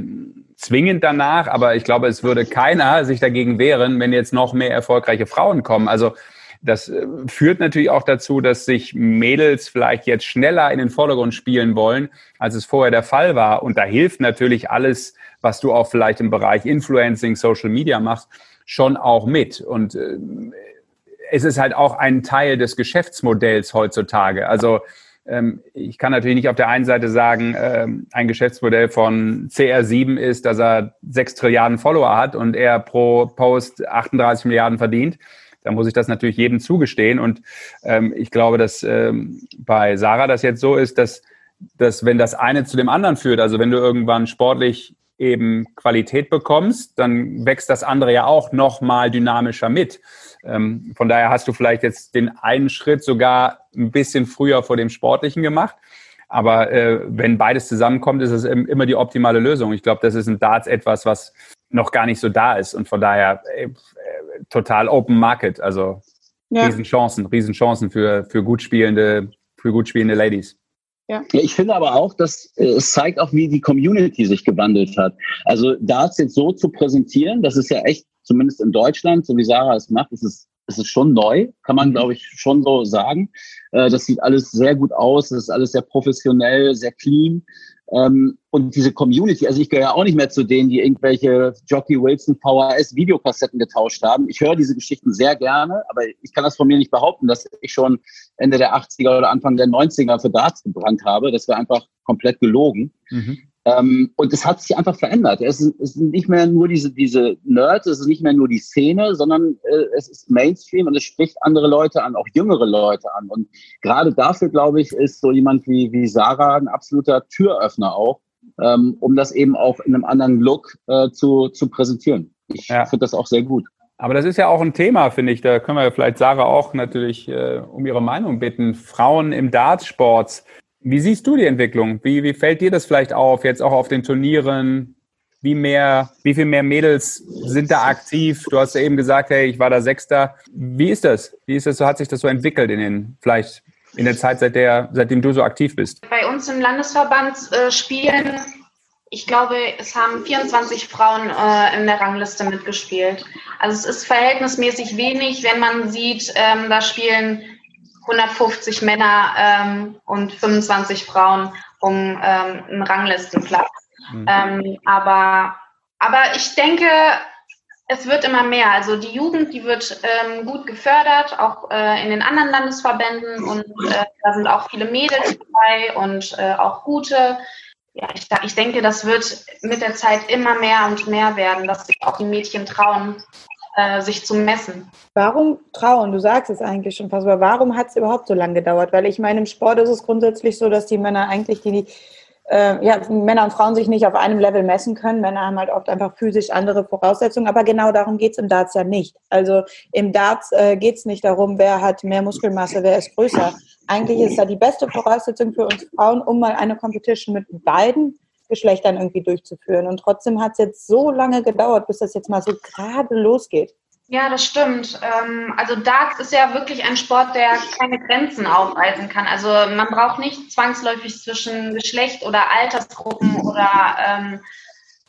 zwingend danach, aber ich glaube, es würde keiner sich dagegen wehren, wenn jetzt noch mehr erfolgreiche Frauen kommen. Also das äh, führt natürlich auch dazu, dass sich Mädels vielleicht jetzt schneller in den Vordergrund spielen wollen, als es vorher der Fall war. Und da hilft natürlich alles was du auch vielleicht im Bereich Influencing, Social Media machst, schon auch mit. Und äh, es ist halt auch ein Teil des Geschäftsmodells heutzutage. Also ähm, ich kann natürlich nicht auf der einen Seite sagen, ähm, ein Geschäftsmodell von CR7 ist, dass er sechs Trilliarden Follower hat und er pro Post 38 Milliarden verdient. Da muss ich das natürlich jedem zugestehen. Und ähm, ich glaube, dass ähm, bei Sarah das jetzt so ist, dass, dass wenn das eine zu dem anderen führt, also wenn du irgendwann sportlich eben Qualität bekommst, dann wächst das andere ja auch noch mal dynamischer mit. Ähm, von daher hast du vielleicht jetzt den einen Schritt sogar ein bisschen früher vor dem Sportlichen gemacht. Aber äh, wenn beides zusammenkommt, ist es immer die optimale Lösung. Ich glaube, das ist ein Darts etwas, was noch gar nicht so da ist. Und von daher äh, total Open Market. Also ja. Riesenchancen, Riesenchancen für, für gut spielende, für gut spielende Ladies. Ja. Ich finde aber auch, dass äh, es zeigt auch, wie die Community sich gewandelt hat. Also Darts jetzt so zu präsentieren, das ist ja echt, zumindest in Deutschland, so wie Sarah es macht, ist es, ist es schon neu, kann man, mhm. glaube ich, schon so sagen. Äh, das sieht alles sehr gut aus, das ist alles sehr professionell, sehr clean. Ähm, und diese Community, also ich gehöre auch nicht mehr zu denen, die irgendwelche Jockey Wilson VHS Videokassetten getauscht haben. Ich höre diese Geschichten sehr gerne, aber ich kann das von mir nicht behaupten, dass ich schon Ende der 80er oder Anfang der 90er für Darts gebrannt habe. Das wäre einfach komplett gelogen. Mhm. Ähm, und es hat sich einfach verändert. Es, ist, es sind nicht mehr nur diese, diese Nerds, es ist nicht mehr nur die Szene, sondern äh, es ist Mainstream und es spricht andere Leute an, auch jüngere Leute an. Und gerade dafür, glaube ich, ist so jemand wie, wie Sarah ein absoluter Türöffner auch, ähm, um das eben auch in einem anderen Look äh, zu, zu präsentieren. Ich ja. finde das auch sehr gut. Aber das ist ja auch ein Thema, finde ich. Da können wir vielleicht Sarah auch natürlich äh, um ihre Meinung bitten. Frauen im Dartsport. Wie siehst du die Entwicklung? Wie, wie fällt dir das vielleicht auf, jetzt auch auf den Turnieren? Wie, mehr, wie viel mehr Mädels sind da aktiv? Du hast ja eben gesagt, hey, ich war da Sechster. Wie ist das? Wie ist das so, hat sich das so entwickelt in den, vielleicht in der Zeit, seit der, seitdem du so aktiv bist? Bei uns im Landesverband äh, spielen, ich glaube, es haben 24 Frauen äh, in der Rangliste mitgespielt. Also es ist verhältnismäßig wenig, wenn man sieht, ähm, da spielen 150 Männer ähm, und 25 Frauen um ähm, einen Ranglistenplatz. Mhm. Ähm, aber, aber ich denke, es wird immer mehr. Also die Jugend, die wird ähm, gut gefördert, auch äh, in den anderen Landesverbänden und äh, da sind auch viele Mädels dabei und äh, auch gute. Ja, ich, ich denke, das wird mit der Zeit immer mehr und mehr werden, dass sich auch die Mädchen trauen, äh, sich zu messen. Warum trauen? Du sagst es eigentlich schon fast, aber warum hat es überhaupt so lange gedauert? Weil ich meine, im Sport ist es grundsätzlich so, dass die Männer eigentlich die, äh, ja, Männer und Frauen sich nicht auf einem Level messen können. Männer haben halt oft einfach physisch andere Voraussetzungen, aber genau darum geht es im Darts ja nicht. Also im Darts äh, geht es nicht darum, wer hat mehr Muskelmasse, wer ist größer. Eigentlich ist da die beste Voraussetzung für uns Frauen, um mal eine Competition mit beiden Geschlechtern irgendwie durchzuführen. Und trotzdem hat es jetzt so lange gedauert, bis das jetzt mal so gerade losgeht. Ja, das stimmt. Ähm, also Darts ist ja wirklich ein Sport, der keine Grenzen aufweisen kann. Also man braucht nicht zwangsläufig zwischen Geschlecht oder Altersgruppen oder, ähm,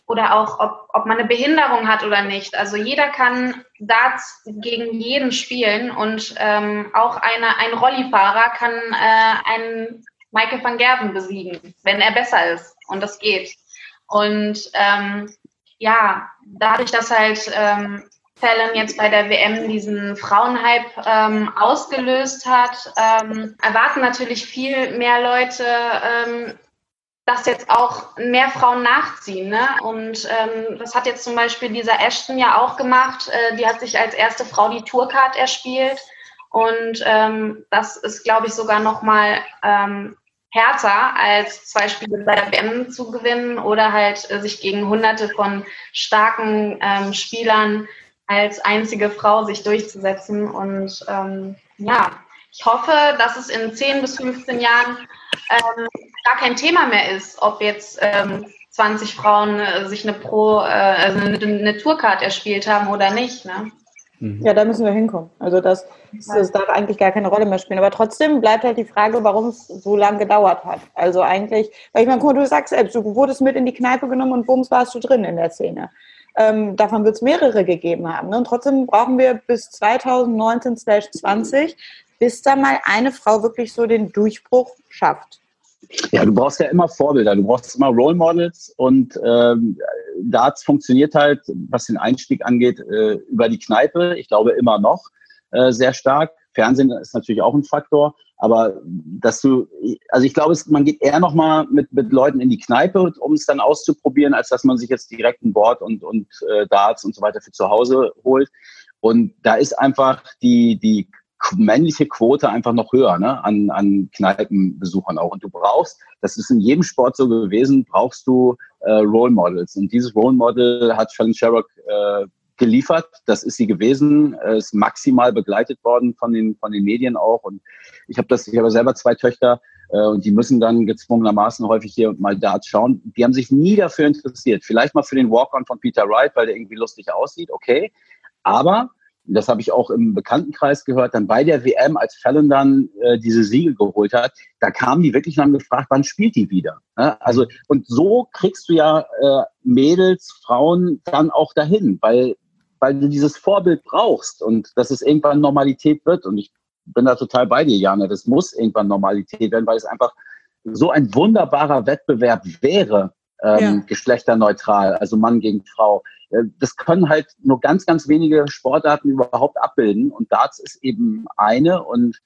oder auch, ob, ob man eine Behinderung hat oder nicht. Also jeder kann Darts gegen jeden spielen und ähm, auch eine, ein Rollifahrer kann äh, einen Michael van Gerven besiegen, wenn er besser ist. Und das geht. Und ähm, ja, dadurch, dass halt ähm, Fallon jetzt bei der WM diesen Frauenhype ähm, ausgelöst hat, ähm, erwarten natürlich viel mehr Leute, ähm, dass jetzt auch mehr Frauen nachziehen. Ne? Und ähm, das hat jetzt zum Beispiel dieser Ashton ja auch gemacht. Äh, die hat sich als erste Frau die Tourcard erspielt. Und ähm, das ist, glaube ich, sogar nochmal ähm, härter, als zwei Spiele bei der WM zu gewinnen oder halt äh, sich gegen hunderte von starken ähm, Spielern als einzige Frau sich durchzusetzen. Und ähm, ja, ich hoffe, dass es in 10 bis 15 Jahren ähm, gar kein Thema mehr ist, ob jetzt ähm, 20 Frauen äh, sich eine Pro, äh, also eine, eine Tourcard erspielt haben oder nicht. Ne? Mhm. Ja, da müssen wir hinkommen. Also das, das darf eigentlich gar keine Rolle mehr spielen. Aber trotzdem bleibt halt die Frage, warum es so lange gedauert hat. Also eigentlich, weil ich meine, guck mal, du sagst selbst, du wurdest mit in die Kneipe genommen und bums warst du drin in der Szene. Ähm, davon wird es mehrere gegeben haben. Ne? Und trotzdem brauchen wir bis 2019/20, bis da mal eine Frau wirklich so den Durchbruch schafft. Ja, du brauchst ja immer Vorbilder, du brauchst immer Role Models und ähm, Darts funktioniert halt, was den Einstieg angeht, äh, über die Kneipe. Ich glaube immer noch äh, sehr stark. Fernsehen ist natürlich auch ein Faktor, aber dass du, also ich glaube, es, man geht eher nochmal mit, mit Leuten in die Kneipe, um es dann auszuprobieren, als dass man sich jetzt direkt ein Board und, und äh, Darts und so weiter für zu Hause holt. Und da ist einfach die, die männliche Quote einfach noch höher ne? an, an Kneipenbesuchern auch. Und du brauchst, das ist in jedem Sport so gewesen, brauchst du äh, Role Models. Und dieses Role Model hat Fallon Sherrock äh, geliefert. Das ist sie gewesen, äh, ist maximal begleitet worden von den, von den Medien auch. Und ich habe das, ich habe selber zwei Töchter äh, und die müssen dann gezwungenermaßen häufig hier mal Darts schauen. Die haben sich nie dafür interessiert. Vielleicht mal für den Walk-on von Peter Wright, weil der irgendwie lustig aussieht, okay. Aber das habe ich auch im Bekanntenkreis gehört, dann bei der WM, als Fallon dann äh, diese Siege geholt hat, da kamen die wirklich und haben gefragt, wann spielt die wieder? Ja, also und so kriegst du ja äh, Mädels, Frauen dann auch dahin, weil weil du dieses Vorbild brauchst und dass es irgendwann Normalität wird. Und ich bin da total bei dir, Jana. Das muss irgendwann Normalität werden, weil es einfach so ein wunderbarer Wettbewerb wäre, ähm, ja. geschlechterneutral, also Mann gegen Frau. Äh, das können halt nur ganz, ganz wenige Sportarten überhaupt abbilden. Und Darts ist eben eine und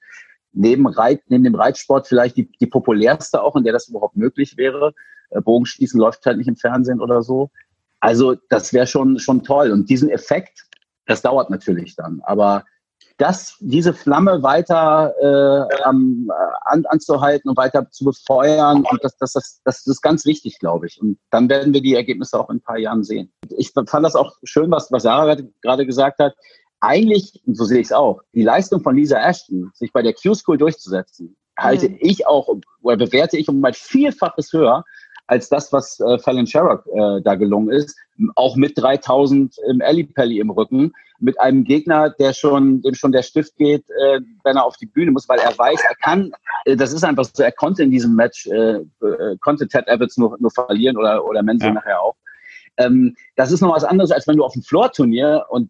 neben, Reit, neben dem Reitsport vielleicht die, die populärste auch, in der das überhaupt möglich wäre. Äh, Bogenschießen läuft halt nicht im Fernsehen oder so. Also das wäre schon, schon toll. Und diesen Effekt, das dauert natürlich dann. Aber das, diese Flamme weiter äh, an, an, anzuhalten und weiter zu befeuern. Und das, das, das, das ist ganz wichtig, glaube ich. Und dann werden wir die Ergebnisse auch in ein paar Jahren sehen. Ich fand das auch schön, was, was Sarah gerade gesagt hat. Eigentlich, und so sehe ich es auch, die Leistung von Lisa Ashton, sich bei der Q-School durchzusetzen, halte mhm. ich auch oder bewerte ich um ein Vielfaches höher als das, was äh, Fallon Sherrock äh, da gelungen ist. Auch mit 3000 im Ellipelli im Rücken, mit einem Gegner, der schon, dem schon der Stift geht, äh, wenn er auf die Bühne muss, weil er weiß, er kann, äh, das ist einfach so, er konnte in diesem Match, äh, äh, konnte Ted Evans nur, nur verlieren oder, oder Menzel ja. nachher auch. Ähm, das ist noch was anderes, als wenn du auf dem Floor-Turnier und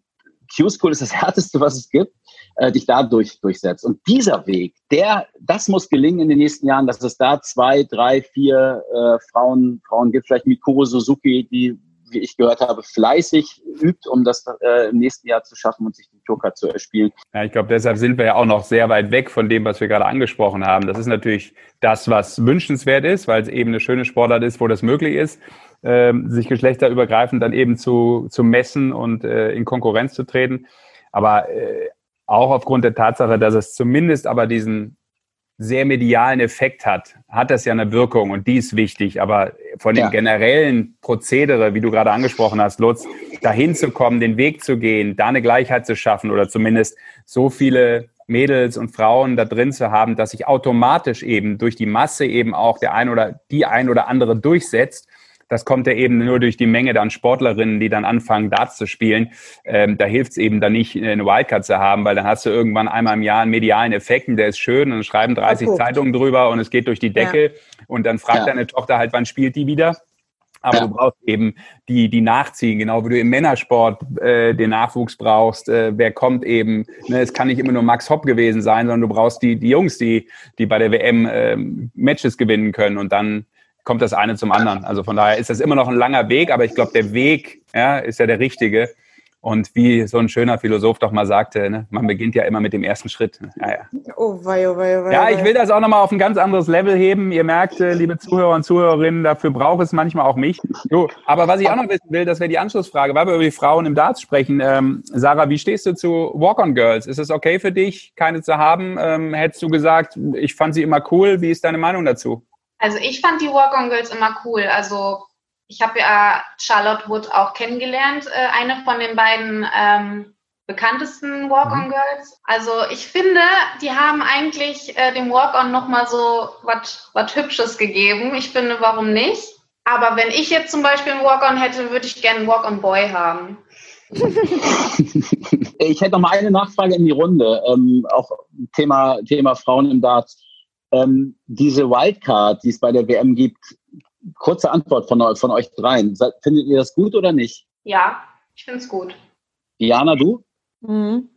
Q-School ist das [laughs] härteste, was es gibt, äh, dich da durch, durchsetzt. Und dieser Weg, der, das muss gelingen in den nächsten Jahren, dass es da zwei, drei, vier äh, Frauen, Frauen gibt, vielleicht Mikuro Suzuki, die, wie ich gehört habe, fleißig übt, um das äh, im nächsten Jahr zu schaffen und sich den Joker zu erspielen. Ja, ich glaube, deshalb sind wir ja auch noch sehr weit weg von dem, was wir gerade angesprochen haben. Das ist natürlich das, was wünschenswert ist, weil es eben eine schöne Sportart ist, wo das möglich ist ähm, sich geschlechterübergreifend dann eben zu, zu messen und äh, in Konkurrenz zu treten. Aber äh, auch aufgrund der Tatsache, dass es zumindest aber diesen sehr medialen Effekt hat, hat das ja eine Wirkung und die ist wichtig. Aber von dem ja. generellen Prozedere, wie du gerade angesprochen hast, Lutz, dahin zu kommen, den Weg zu gehen, da eine Gleichheit zu schaffen oder zumindest so viele Mädels und Frauen da drin zu haben, dass sich automatisch eben durch die Masse eben auch der ein oder die ein oder andere durchsetzt das kommt ja eben nur durch die Menge an Sportlerinnen, die dann anfangen, Darts zu spielen. Ähm, da hilft es eben dann nicht, eine Wildcard zu haben, weil dann hast du irgendwann einmal im Jahr einen medialen Effekt und der ist schön und dann schreiben 30 oh, Zeitungen drüber und es geht durch die Decke ja. und dann fragt ja. deine Tochter halt, wann spielt die wieder? Aber ja. du brauchst eben die, die nachziehen, genau wie du im Männersport äh, den Nachwuchs brauchst. Äh, wer kommt eben? Ne, es kann nicht immer nur Max Hopp gewesen sein, sondern du brauchst die, die Jungs, die, die bei der WM äh, Matches gewinnen können. Und dann kommt das eine zum anderen. Also von daher ist das immer noch ein langer Weg, aber ich glaube, der Weg ja, ist ja der richtige. Und wie so ein schöner Philosoph doch mal sagte, ne, man beginnt ja immer mit dem ersten Schritt. Ja, ja. Oh, wei, oh, wei, oh, wei, ja ich will das auch nochmal auf ein ganz anderes Level heben. Ihr merkt, äh, liebe Zuhörer und Zuhörerinnen, dafür braucht es manchmal auch mich. So, aber was ich auch noch wissen will, das wäre die Anschlussfrage, weil wir über die Frauen im Darts sprechen. Ähm, Sarah, wie stehst du zu Walk-on-Girls? Ist es okay für dich, keine zu haben? Ähm, hättest du gesagt, ich fand sie immer cool. Wie ist deine Meinung dazu? Also ich fand die Walk-on-Girls immer cool. Also ich habe ja Charlotte Wood auch kennengelernt, äh, eine von den beiden ähm, bekanntesten Walk-on-Girls. Mhm. Also ich finde, die haben eigentlich äh, dem Walk-on nochmal so was Hübsches gegeben. Ich finde, warum nicht? Aber wenn ich jetzt zum Beispiel einen Walk-on hätte, würde ich gerne einen Walk-on-Boy haben. [laughs] ich hätte noch mal eine Nachfrage in die Runde, ähm, auch Thema, Thema Frauen im Darts. Ähm, diese Wildcard, die es bei der WM gibt, kurze Antwort von, von euch dreien. Findet ihr das gut oder nicht? Ja, ich finde es gut. Jana, du? Mhm.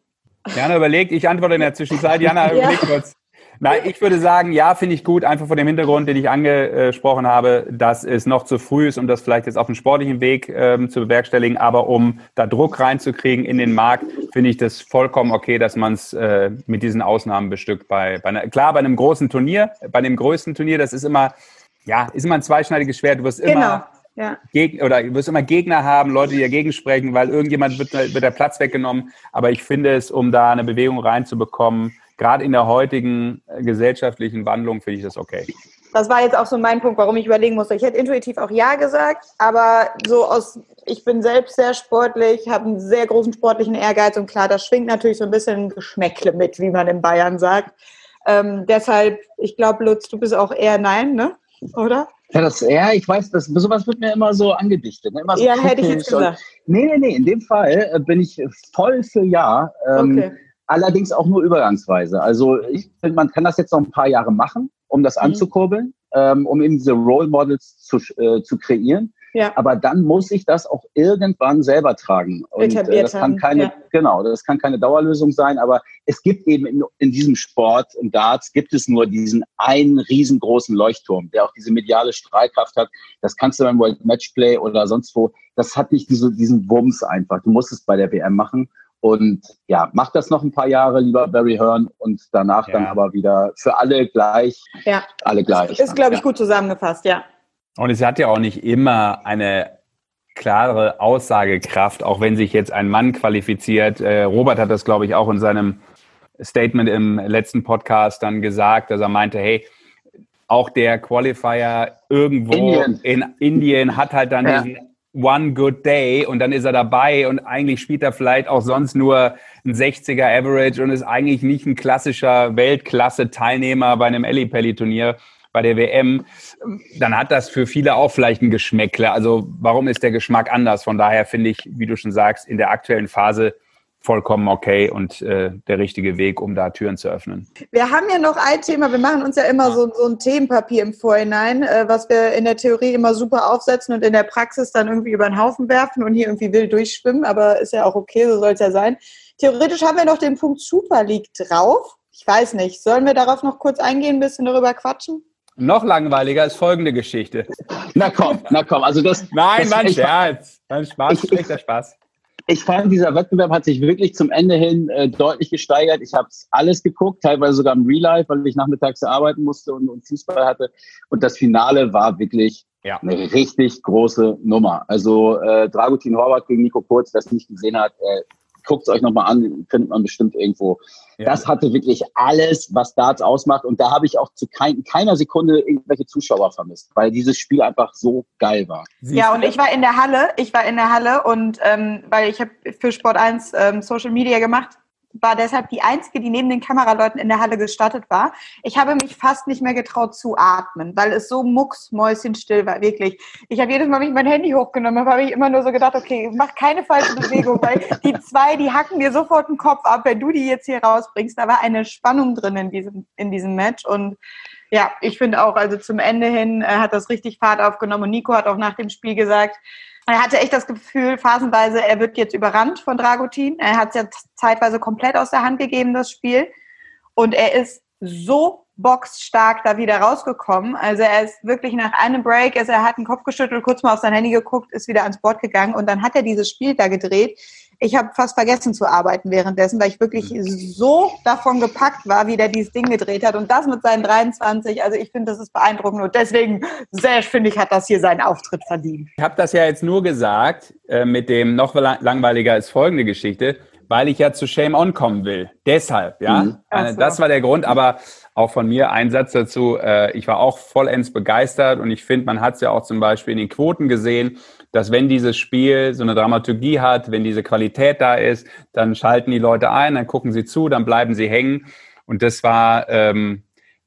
Jana überlegt, ich antworte in der Zwischenzeit. Jana, überlegt [laughs] ja. kurz. Nein, ich würde sagen, ja, finde ich gut, einfach von dem Hintergrund, den ich angesprochen habe, dass es noch zu früh ist, um das vielleicht jetzt auf dem sportlichen Weg ähm, zu bewerkstelligen, aber um da Druck reinzukriegen in den Markt, finde ich das vollkommen okay, dass man es äh, mit diesen Ausnahmen bestückt. Bei, bei einer, klar, bei einem großen Turnier, bei dem größten Turnier, das ist immer, ja, ist immer ein zweischneidiges Schwert. Du wirst immer genau. Ja. Geg oder du wirst immer Gegner haben, Leute, die dagegen sprechen, weil irgendjemand wird, wird der Platz weggenommen. Aber ich finde es, um da eine Bewegung reinzubekommen, gerade in der heutigen äh, gesellschaftlichen Wandlung finde ich das okay. Das war jetzt auch so mein Punkt, warum ich überlegen musste. Ich hätte intuitiv auch Ja gesagt, aber so aus, ich bin selbst sehr sportlich, habe einen sehr großen sportlichen Ehrgeiz und klar, das schwingt natürlich so ein bisschen Geschmäckle mit, wie man in Bayern sagt. Ähm, deshalb, ich glaube, Lutz, du bist auch eher Nein, ne? Oder? Ja, das, ja, ich weiß, das, sowas wird mir immer so angedichtet. Ne? Immer so Ja, hätte ich jetzt kritisch und- gesagt. Nee, nee, nee, in dem Fall äh, bin ich voll für Ja. Ähm, Okay. Allerdings auch nur übergangsweise. Also ich finde, man kann das jetzt noch ein paar Jahre machen, um das Mhm. anzukurbeln, ähm, um eben diese Role Models zu, äh, zu kreieren. Ja. Aber dann muss ich das auch irgendwann selber tragen. Und äh, das kann keine, ja. genau, das kann keine Dauerlösung sein. Aber es gibt eben in, in diesem Sport, im Darts, gibt es nur diesen einen riesengroßen Leuchtturm, der auch diese mediale Strahlkraft hat. Das kannst du beim World Matchplay oder sonst wo. Das hat nicht diese, diesen Wumms einfach. Du musst es bei der WM machen. Und ja, mach das noch ein paar Jahre, lieber Barry Hearn, und danach dann Ja. aber wieder für alle gleich, Ja, alle gleich. ist, glaube ich, ja. gut zusammengefasst, ja. Und es hat ja auch nicht immer eine klare Aussagekraft, auch wenn sich jetzt ein Mann qualifiziert. Äh, Robert hat das, glaube ich, auch in seinem Statement im letzten Podcast dann gesagt, dass er meinte, hey, auch der Qualifier irgendwo Indien. in Indien hat halt dann Ja. diesen One Good Day und dann ist er dabei und eigentlich spielt er vielleicht auch sonst nur ein 60er Average und ist eigentlich nicht ein klassischer Weltklasse-Teilnehmer bei einem Ellipelli-Turnier bei der WM. Dann hat das für viele auch vielleicht ein Geschmäckle. Also warum ist der Geschmack anders? Von daher finde ich, wie du schon sagst, in der aktuellen Phase vollkommen okay und äh, der richtige Weg, um da Türen zu öffnen. Wir haben ja noch ein Thema, wir machen uns ja immer so, so ein Themenpapier im Vorhinein, äh, was wir in der Theorie immer super aufsetzen und in der Praxis dann irgendwie über den Haufen werfen und hier irgendwie wild durchschwimmen, aber ist ja auch okay, so soll es ja sein. Theoretisch haben wir noch den Punkt Super League drauf. Ich weiß nicht, sollen wir darauf noch kurz eingehen, ein bisschen darüber quatschen? Noch langweiliger ist folgende Geschichte. Na komm, na komm. Also das, Nein, das, war ein ich, Scherz. War ein Spaß, ich- schlechter Spaß. Ich fand, dieser Wettbewerb hat sich wirklich zum Ende hin äh, deutlich gesteigert. Ich habe alles geguckt, teilweise sogar im Real Life, weil ich nachmittags arbeiten musste und, und Fußball hatte. Und das Finale war wirklich Ja. eine richtig große Nummer. Also äh, Dragutin Horvath gegen Nico Kurz, es nicht gesehen hat, äh, guckt es euch nochmal an, findet man bestimmt irgendwo. Ja. Das hatte wirklich alles, was Darts ausmacht. Und da habe ich auch zu kein, keiner Sekunde irgendwelche Zuschauer vermisst, weil dieses Spiel einfach so geil war. Ja, und ich war in der Halle, ich war in der Halle und ähm, weil ich habe für Sport 1 ähm, Social Media gemacht, war deshalb die Einzige, die neben den Kameraleuten in der Halle gestattet war. Ich habe mich fast nicht mehr getraut zu atmen, weil es so mucksmäuschenstill war, wirklich. Ich habe jedes Mal, wenn ich mein Handy hochgenommen habe, habe ich immer nur so gedacht, okay, mach keine falsche Bewegung, weil die zwei, die hacken dir sofort den Kopf ab, wenn du die jetzt hier rausbringst. Da war eine Spannung drin in diesem, in diesem Match und ja, ich finde auch, also zum Ende hin äh, hat das richtig Fahrt aufgenommen und Nico hat auch nach dem Spiel gesagt, er hatte echt das Gefühl, phasenweise, er wird jetzt überrannt von Dragutin. Er hat es ja zeitweise komplett aus der Hand gegeben, das Spiel. Und er ist so boxstark da wieder rausgekommen. Also er ist wirklich nach einem Break, also er hat den Kopf geschüttelt, kurz mal auf sein Handy geguckt, ist wieder ans Board gegangen und dann hat er dieses Spiel da gedreht. Ich habe fast vergessen zu arbeiten währenddessen, weil ich wirklich so davon gepackt war, wie der dieses Ding gedreht hat. Und das mit seinen 23. Also ich finde, das ist beeindruckend. Und deswegen, sehr finde ich, hat das hier seinen Auftritt verdient. Ich habe das ja jetzt nur gesagt, äh, mit dem noch la- langweiliger als folgende Geschichte, weil ich ja zu Shame On kommen will. Deshalb, ja. Mhm. Äh, so. Das war der Grund, aber auch von mir ein Satz dazu. Äh, ich war auch vollends begeistert und ich finde, man hat es ja auch zum Beispiel in den Quoten gesehen, dass wenn dieses Spiel so eine Dramaturgie hat, wenn diese Qualität da ist, dann schalten die Leute ein, dann gucken sie zu, dann bleiben sie hängen. Und das war ähm,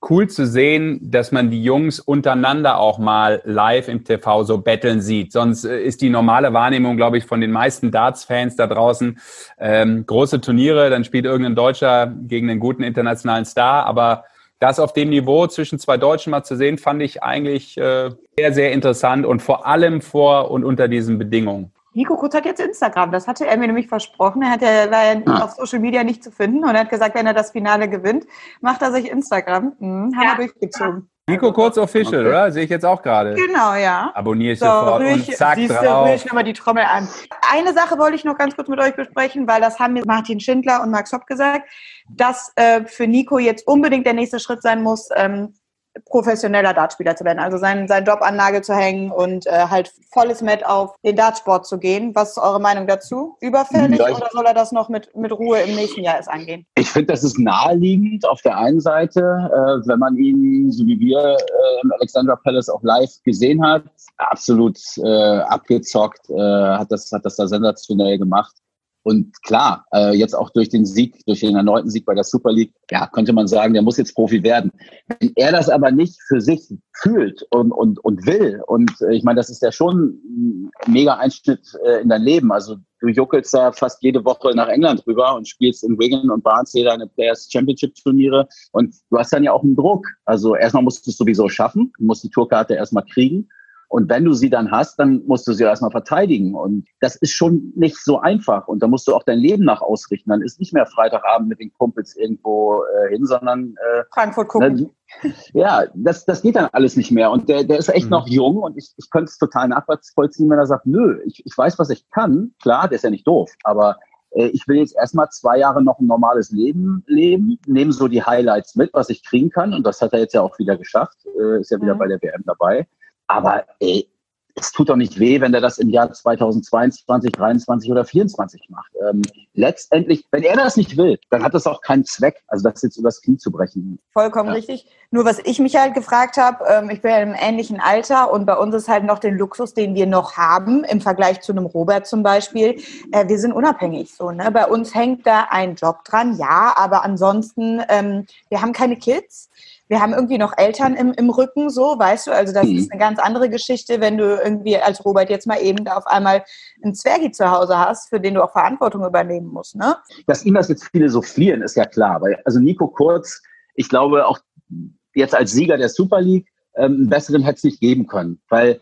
cool zu sehen, dass man die Jungs untereinander auch mal live im TV so betteln sieht. Sonst äh, ist die normale Wahrnehmung, glaube ich, von den meisten Darts-Fans da draußen ähm, große Turniere, dann spielt irgendein Deutscher gegen einen guten internationalen Star, aber das auf dem Niveau zwischen zwei Deutschen mal zu sehen, fand ich eigentlich äh, sehr, sehr interessant und vor allem vor und unter diesen Bedingungen. Nico Kurz hat jetzt Instagram, das hatte er mir nämlich versprochen. Er hat ja, war ja Ah. auf Social Media nicht zu finden und er hat gesagt, wenn er das Finale gewinnt, macht er sich Instagram. Mhm, haben Ja. wir durchgezogen. Nico Kurz Official, Okay. oder? Sehe ich jetzt auch gerade. Genau, ja. Abonniere ich So, sofort rühr und ich, zack siehst du, drauf. rühr ich nochmal die Trommel an. Eine Sache wollte ich noch ganz kurz mit euch besprechen, weil das haben mir Martin Schindler und Max Hopp gesagt, dass äh, für Nico jetzt unbedingt der nächste Schritt sein muss, ähm, professioneller Dartspieler zu werden, also seinen, seinen Job an Nagel zu hängen und äh, halt volles Met auf den Dartsport zu gehen. Was ist eure Meinung dazu? Überfällig Ja, oder soll er das noch mit, mit Ruhe im nächsten Jahr erst angehen? Ich finde, das ist naheliegend auf der einen Seite, äh, wenn man ihn, so wie wir äh, im Alexandra Palace auch live gesehen hat, absolut äh, abgezockt, äh, hat, das, hat das da sensationell gemacht. Und klar, äh, jetzt auch durch den Sieg, durch den erneuten Sieg bei der Super League, ja, könnte man sagen, der muss jetzt Profi werden. Wenn er das aber nicht für sich fühlt und, und, und will, und äh, ich meine, das ist ja schon ein mega Einschnitt äh, in dein Leben. Also du juckelst da fast jede Woche nach England rüber und spielst in Wigan und Barnsley deine Players Championship Turniere und du hast dann ja auch einen Druck. Also erstmal musst du es sowieso schaffen, du musst die Tourkarte erstmal kriegen und wenn du sie dann hast, dann musst du sie erstmal verteidigen. Und das ist schon nicht so einfach. Und da musst du auch dein Leben nach ausrichten. Dann ist nicht mehr Freitagabend mit den Kumpels irgendwo äh, hin, sondern äh, Frankfurt gucken. Ne, [laughs] ja, das, das geht dann alles nicht mehr. Und der, der ist echt mhm. noch jung und ich, ich könnte es total nachvollziehen, wenn er sagt, nö, ich, ich weiß, was ich kann. Klar, der ist ja nicht doof, aber äh, ich will jetzt erstmal zwei Jahre noch ein normales Leben leben, nehme so die Highlights mit, was ich kriegen kann. Und das hat er jetzt ja auch wieder geschafft, äh, ist ja wieder mhm. bei der WM dabei. Aber ey, es tut doch nicht weh, wenn er das im Jahr 2022, 2023 oder 2024 macht. Ähm, letztendlich, wenn er das nicht will, dann hat das auch keinen Zweck, also das jetzt übers Knie zu brechen. Vollkommen ja. richtig. Nur was ich mich halt gefragt habe, ähm, ich bin ja im ähnlichen Alter und bei uns ist halt noch den Luxus, den wir noch haben, im Vergleich zu einem Robert zum Beispiel. Äh, wir sind unabhängig so. Ne? Bei uns hängt da ein Job dran, ja, aber ansonsten, ähm, wir haben keine Kids wir haben irgendwie noch Eltern im, im Rücken, so, weißt du, also das mhm. ist eine ganz andere Geschichte, wenn du irgendwie als Robert jetzt mal eben da auf einmal einen Zwergi zu Hause hast, für den du auch Verantwortung übernehmen musst, ne? Dass ihm das jetzt philosophieren, ist ja klar, weil, also Nico Kurz, ich glaube auch jetzt als Sieger der Super League, ähm, einen besseren hätte es nicht geben können, weil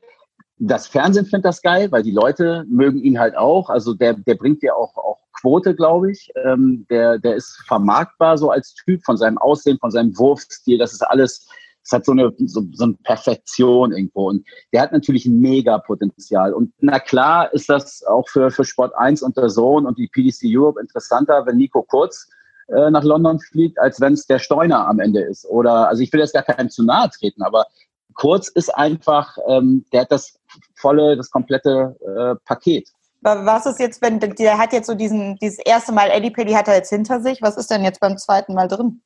das Fernsehen findet das geil, weil die Leute mögen ihn halt auch. Also der, der bringt ja auch, auch Quote, glaube ich. Ähm, der, der ist vermarktbar so als Typ von seinem Aussehen, von seinem Wurfstil. Das ist alles, es hat so eine, so, so eine Perfektion irgendwo. Und der hat natürlich ein mega Potenzial. Und na klar ist das auch für, für Sport 1 und der Sohn und die PDC Europe interessanter, wenn Nico Kurz äh, nach London fliegt, als wenn es der Steuner am Ende ist. Oder, also ich will jetzt gar keinem zu nahe treten, aber Kurz ist einfach, ähm, der hat das volle, das komplette äh, Paket. Was ist jetzt, wenn der hat jetzt so diesen, dieses erste Mal Eddie Paddy hat er jetzt hinter sich, was ist denn jetzt beim zweiten Mal drin?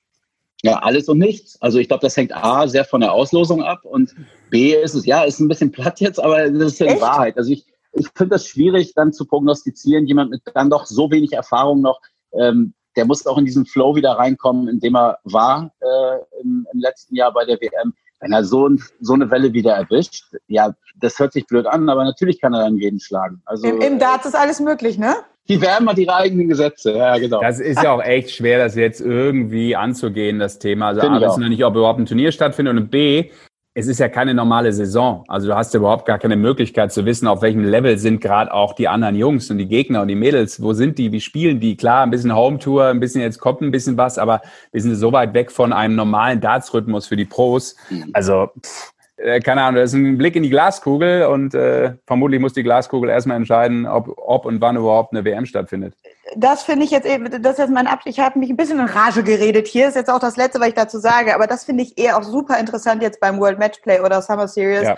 Ja, alles und nichts. Also ich glaube, das hängt A sehr von der Auslosung ab und B ist es, ja, ist ein bisschen platt jetzt, aber das ist ja die? Wahrheit. Also ich, ich finde das schwierig, dann zu prognostizieren, jemand mit dann doch so wenig Erfahrung noch, ähm, der muss auch in diesen Flow wieder reinkommen, in dem er war äh, im, im letzten Jahr bei der WM wenn er so, so eine Welle wieder erwischt, ja, das hört sich blöd an, aber natürlich kann er dann jeden schlagen. Also, Im, Im Darts ist alles möglich, ne? Die wärmen mal ihre eigenen Gesetze, ja, genau. Das ist ja auch echt schwer, das jetzt irgendwie anzugehen, das Thema. Also A, wissen wir nicht, ob überhaupt ein Turnier stattfindet und B, es ist ja keine normale Saison. Also du hast ja überhaupt gar keine Möglichkeit zu wissen, auf welchem Level sind gerade auch die anderen Jungs und die Gegner und die Mädels. Wo sind die? Wie spielen die? Klar, ein bisschen Home-Tour, ein bisschen jetzt kommt ein bisschen was, aber wir sind so weit weg von einem normalen Darts-Rhythmus für die Pros. Mhm. Also, pff, äh, keine Ahnung, das ist ein Blick in die Glaskugel und äh, vermutlich muss die Glaskugel erstmal entscheiden, ob, ob und wann überhaupt eine WM stattfindet. Das finde ich jetzt eben, das ist jetzt mein Abschluss. Ich habe mich ein bisschen in Rage geredet. Hier ist jetzt auch das Letzte, was ich dazu sage, aber das finde ich eher auch super interessant jetzt beim World Matchplay oder Summer Series. Ja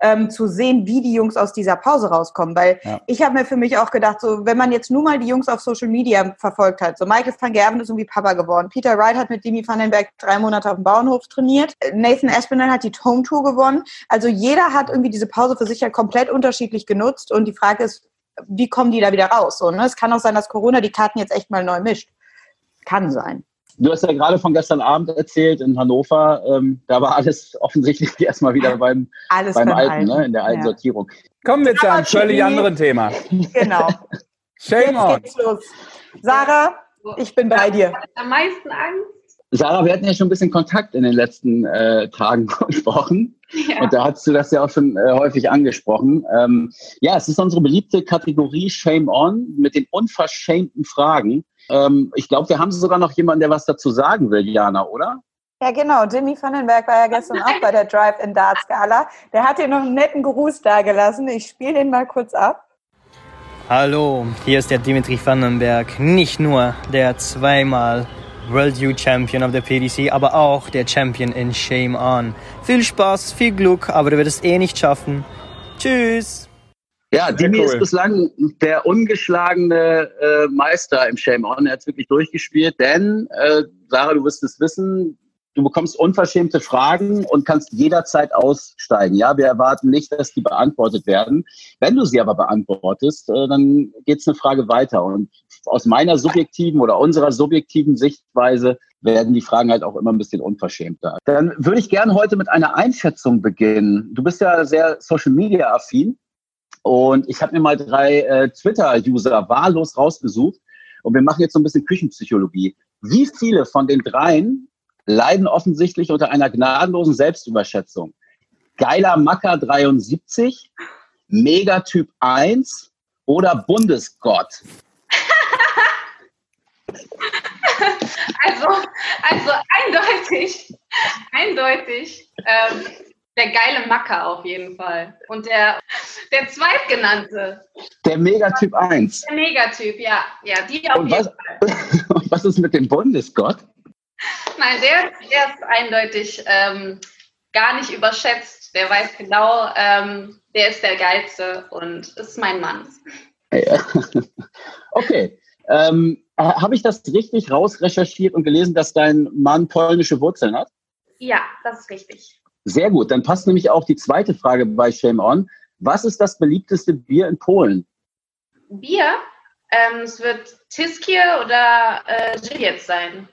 ähm, zu sehen, wie die Jungs aus dieser Pause rauskommen. Weil ja. ich habe mir für mich auch gedacht, so wenn man jetzt nur mal die Jungs auf Social Media verfolgt hat, so Michael van Gerven ist irgendwie Papa geworden, Peter Wright hat mit Demi Vandenberg drei Monate auf dem Bauernhof trainiert, Nathan Espinel hat die Home Tour gewonnen. Also jeder hat irgendwie diese Pause für sich halt komplett unterschiedlich genutzt und die Frage ist, wie kommen die da wieder raus? So, ne? Es kann auch sein, dass Corona die Karten jetzt echt mal neu mischt. Kann sein. Du hast ja gerade von gestern Abend erzählt in Hannover. Ähm, da war alles [laughs] offensichtlich erstmal wieder beim, alles beim Alten, Alten. Ne, in der alten ja. Sortierung. Kommen wir zu einem völlig anderen Thema. Genau. [laughs] Shame Jetzt on. geht's los. Sarah, ich bin bei dir. Am meisten Angst. Sarah, wir hatten ja schon ein bisschen Kontakt in den letzten äh, Tagen [laughs] und Wochen. Ja. Und da hast du das ja auch schon äh, häufig angesprochen. Ähm, ja, es ist unsere beliebte Kategorie Shame On mit den unverschämten Fragen. Ähm, ich glaube, wir haben sogar noch jemanden, der was dazu sagen will, Jana, oder? Ja, genau. Jimmy Vandenberg war ja gestern auch bei der Drive in Darts Gala. Der hat hier noch einen netten Gruß dagelassen. Ich spiele den mal kurz ab. Hallo, hier ist der Dimitri Vandenberg. Nicht nur der zweimal World Youth Champion of the PDC, aber auch der Champion in Shame On. Viel Spaß, viel Glück, aber du wirst es eh nicht schaffen. Tschüss. Ja, Dimi cool. ist bislang der ungeschlagene äh, Meister im Shame On. Er hat es wirklich durchgespielt, denn, äh, Sarah, du wirst es wissen, du bekommst unverschämte Fragen und kannst jederzeit aussteigen. Ja, wir erwarten nicht, dass die beantwortet werden. Wenn du sie aber beantwortest, äh, dann geht es eine Frage weiter. Und aus meiner subjektiven oder unserer subjektiven Sichtweise werden die Fragen halt auch immer ein bisschen unverschämter. Dann würde ich gerne heute mit einer Einschätzung beginnen. Du bist ja sehr Social Media affin und ich habe mir mal drei äh, Twitter-User wahllos rausgesucht und wir machen jetzt so ein bisschen Küchenpsychologie. Wie viele von den dreien leiden offensichtlich unter einer gnadenlosen Selbstüberschätzung? Geiler Macker 73, Megatyp 1 oder Bundesgott? [laughs] Also, also eindeutig, eindeutig ähm, der geile Macker auf jeden Fall. Und der, der zweitgenannte. Der Megatyp 1. Der Megatyp, ja. Ja, die auf Und jeden was, Fall. und [laughs] was ist mit dem Bundesgott? Nein, der, der ist eindeutig ähm, gar nicht überschätzt. Der weiß genau, ähm, der ist der Geilste und ist mein Mann. Ja. [laughs] Okay. Ähm, Habe ich das richtig rausrecherchiert und gelesen, dass dein Mann polnische Wurzeln hat? Ja, das ist richtig. Sehr gut. Dann passt nämlich auch die zweite Frage bei Shame On. Was ist das beliebteste Bier in Polen? Bier, ähm, es wird Tiskier oder äh, Żywiec sein.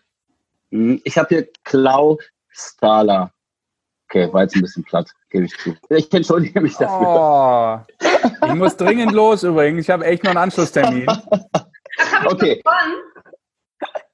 Hm, Ich habe hier Klau Stala. Okay, war jetzt ein bisschen platt, gebe ich zu. Ich entschuldige mich dafür. Oh, ich muss dringend los übrigens. Ich habe echt noch einen Anschlusstermin. Okay. Gewonnen?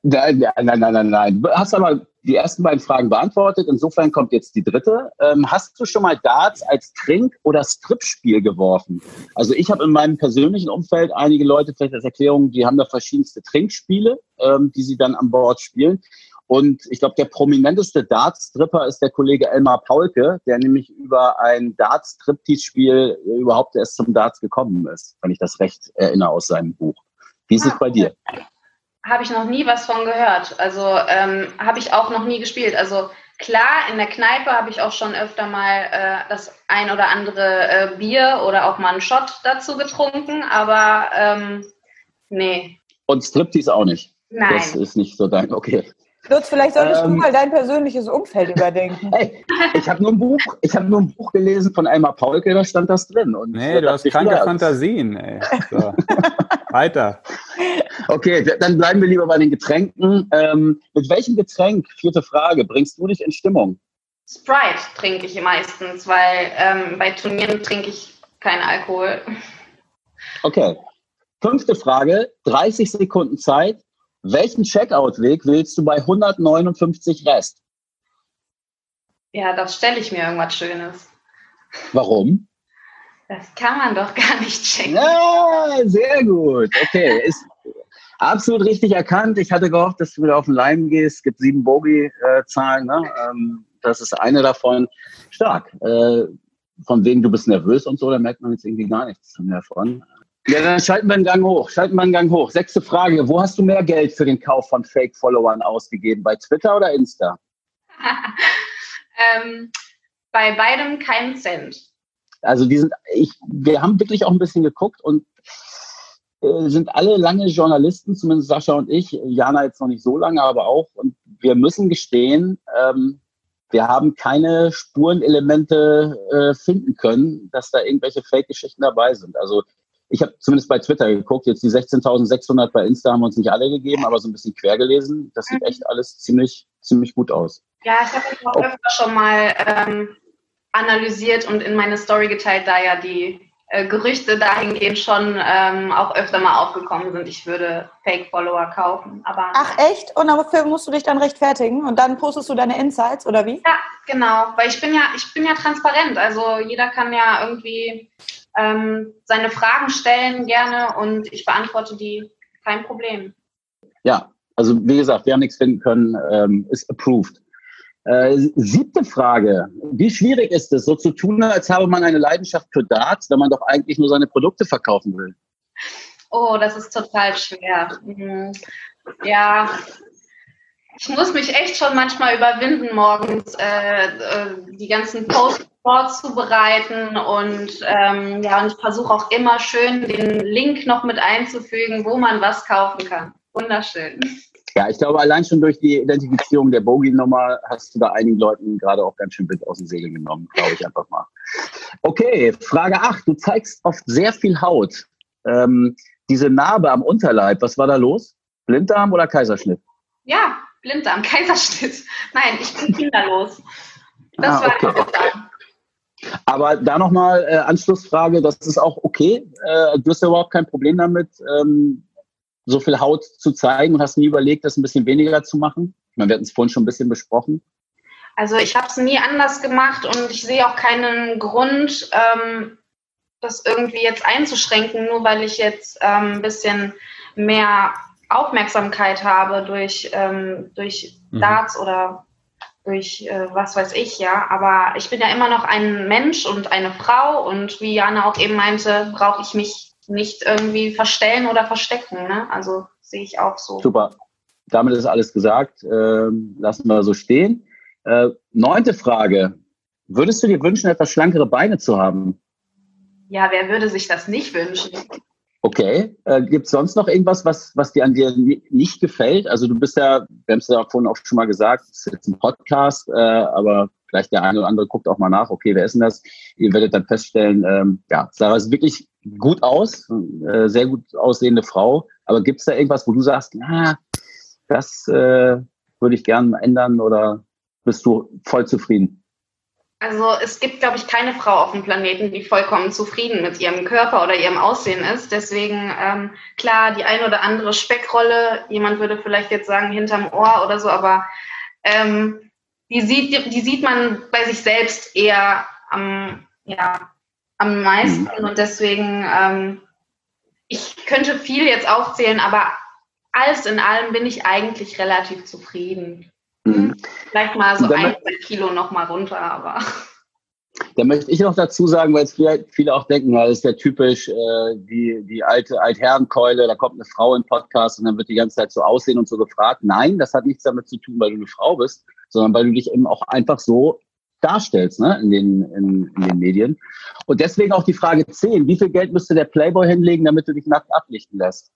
Nein, nein, nein, nein, nein, hast aber die ersten beiden Fragen beantwortet. Insofern kommt jetzt die dritte. Ähm, hast du schon mal Darts als Trink- oder Stripspiel geworfen? Also ich habe in meinem persönlichen Umfeld einige Leute, vielleicht als Erklärung, die haben da verschiedenste Trinkspiele, ähm, die sie dann an Bord spielen. Und ich glaube, der prominenteste Darts-Stripper ist der Kollege Elmar Paulke, der nämlich über ein Darts-Striptease-Spiel überhaupt erst zum Darts gekommen ist, wenn ich das recht erinnere aus seinem Buch. Wie ist es bei dir? Habe ich noch nie was von gehört. Also ähm, habe ich auch noch nie gespielt. Also klar, in der Kneipe habe ich auch schon öfter mal äh, das ein oder andere äh, Bier oder auch mal einen Shot dazu getrunken, aber ähm, nee, Und Striptease auch nicht. nein. Das ist nicht so dein, okay. Lutz, vielleicht solltest Ähm. du mal dein persönliches Umfeld überdenken. [laughs] Hey, ich habe nur ein Buch, ich habe nur ein Buch gelesen von Elmar Paulke, da stand das drin. Und Nee, du hast kranke Fantasien, ey. So. [laughs] Weiter. Okay, dann bleiben wir lieber bei den Getränken. Ähm, mit welchem Getränk, vierte Frage, bringst du dich in Stimmung? Sprite trinke ich meistens, weil ähm, bei Turnieren trinke ich keinen Alkohol. Okay. Fünfte Frage, 30 Sekunden Zeit. Welchen Checkout-Weg willst du bei 159 Rest? Ja, das stelle ich mir irgendwas Schönes. Warum? Das kann man doch [laughs] gar nicht checken. Ja, sehr gut. Okay, ist absolut richtig erkannt. Ich hatte gehofft, dass du wieder auf den Leim gehst. Es gibt sieben Bogie-Zahlen. Ne? Ähm, das ist eine davon. Stark. Äh, von wegen du bist nervös und so, da merkt man jetzt irgendwie gar nichts mehr von. Ja, dann schalten wir einen Gang hoch. Schalten wir einen Gang hoch. Sechste Frage. Wo hast du mehr Geld für den Kauf von Fake-Followern ausgegeben? Bei Twitter oder Insta? [laughs] ähm, bei beidem keinen Cent. Also die sind, ich, wir haben wirklich auch ein bisschen geguckt und äh, sind alle lange Journalisten, zumindest Sascha und ich, Jana jetzt noch nicht so lange, aber auch. Und wir müssen gestehen, ähm, wir haben keine Spurenelemente äh, finden können, dass da irgendwelche Fake-Geschichten dabei sind. Also ich habe zumindest bei Twitter geguckt, jetzt die 16.600 bei Insta haben wir uns nicht alle gegeben, aber so ein bisschen quer gelesen. Das sieht echt alles ziemlich, ziemlich gut aus. Ja, ich habe auch öfter schon mal ähm, analysiert und in meine Story geteilt, da ja die äh, Gerüchte dahingehend schon ähm, auch öfter mal aufgekommen sind, ich würde Fake-Follower kaufen. Aber Ach echt? Und dafür musst du dich dann rechtfertigen und dann postest du deine Insights oder wie? ja, genau, weil ich bin ja, ich bin ja transparent. Also jeder kann ja irgendwie ähm, seine Fragen stellen gerne und ich beantworte die, kein Problem. Ja, also wie gesagt, wir haben nichts finden können, ähm, ist approved. Äh, siebte Frage. Wie schwierig ist es, so zu tun, als habe man eine Leidenschaft für Darts, wenn man doch eigentlich nur seine Produkte verkaufen will? Oh, das ist total schwer. Mhm. Ja, ich muss mich echt schon manchmal überwinden, morgens äh, äh, die ganzen Posts vorzubereiten und ähm, ja, und ich versuche auch immer schön den Link noch mit einzufügen, wo man was kaufen kann. Wunderschön. Ja, ich glaube, allein schon durch die Identifizierung der Bogie-Nummer hast du da einigen Leuten gerade auch ganz schön Wind aus den Segeln genommen, glaube ich einfach mal. Okay, Frage 8. Du zeigst oft sehr viel Haut. Ähm, diese Narbe am Unterleib, was war da los? Blinddarm oder Kaiserschnitt? Ja, Blinddarm, [laughs] Kaiserschnitt. Nein, ich bin kinderlos. Das Ah, war okay. okay. Aber da nochmal äh, Anschlussfrage, das ist auch okay. Äh, du hast ja überhaupt kein Problem damit, ähm, so viel Haut zu zeigen und hast nie überlegt, das ein bisschen weniger zu machen? Ich meine, wir hatten es vorhin schon ein bisschen besprochen. Also ich habe es nie anders gemacht und ich sehe auch keinen Grund, ähm, das irgendwie jetzt einzuschränken, nur weil ich jetzt ähm, ein bisschen mehr Aufmerksamkeit habe durch, ähm, durch Mhm. Darts oder durch äh, was weiß ich, ja. Aber ich bin ja immer noch ein Mensch und eine Frau und wie Jana auch eben meinte, brauche ich mich nicht irgendwie verstellen oder verstecken. Ne? Also sehe ich auch so. Super. Damit ist alles gesagt. Ähm, lassen wir so stehen. Äh, neunte Frage. Würdest du dir wünschen, etwas schlankere Beine zu haben? Ja, wer würde sich das nicht wünschen? Okay. Äh, Gibt es sonst noch irgendwas, was, was dir an dir ni- nicht gefällt? Also du bist ja, wir haben es ja vorhin auch schon mal gesagt, es ist jetzt ein Podcast, äh, aber vielleicht der eine oder andere guckt auch mal nach, okay, wer ist denn das? Ihr werdet dann feststellen, ähm, ja, Sarah ist wirklich gut aus, äh, sehr gut aussehende Frau. Aber gibt es da irgendwas, wo du sagst, na, das äh, würde ich gerne ändern oder bist du voll zufrieden? Also es gibt, glaube ich, keine Frau auf dem Planeten, die vollkommen zufrieden mit ihrem Körper oder ihrem Aussehen ist. Deswegen, ähm, klar, die ein oder andere Speckrolle, jemand würde vielleicht jetzt sagen hinterm Ohr oder so, aber ähm, die, sieht, die sieht man bei sich selbst eher am, ja, am meisten. Und deswegen, ähm, ich könnte viel jetzt aufzählen, aber alles in allem bin ich eigentlich relativ zufrieden. Mhm. Vielleicht mal so ein, zwei Kilo noch mal runter, aber... [laughs] Da möchte ich noch dazu sagen, weil es vielleicht viele auch denken, das ist ja typisch äh, die, die alte Altherrenkeule, da kommt eine Frau im Podcast und dann wird die ganze Zeit so aussehen und so gefragt. Nein, das hat nichts damit zu tun, weil du eine Frau bist, sondern weil du dich eben auch einfach so darstellst ne, in, den, in, in den Medien. Und deswegen auch die Frage 10. Wie viel Geld müsste der Playboy hinlegen, damit du dich nackt ablichten lässt?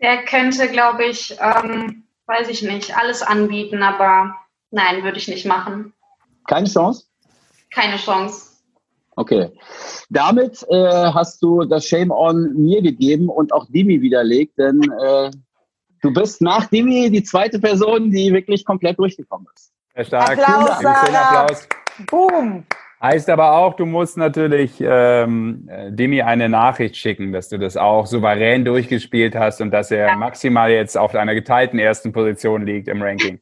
Der könnte, glaube ich, ähm, weiß ich nicht, alles anbieten, aber nein, würde ich nicht machen. Keine Chance? Keine Chance. Okay. Damit äh, hast du das Shame on mir gegeben und auch Dimi widerlegt, denn äh, du bist nach Dimi die zweite Person, die wirklich komplett durchgekommen ist. Sehr stark. Applaus, Einen schönen Sarah. Applaus. Boom. Heißt aber auch, du musst natürlich ähm, äh, Demi eine Nachricht schicken, dass du das auch souverän durchgespielt hast und dass er maximal jetzt auf einer geteilten ersten Position liegt im Ranking.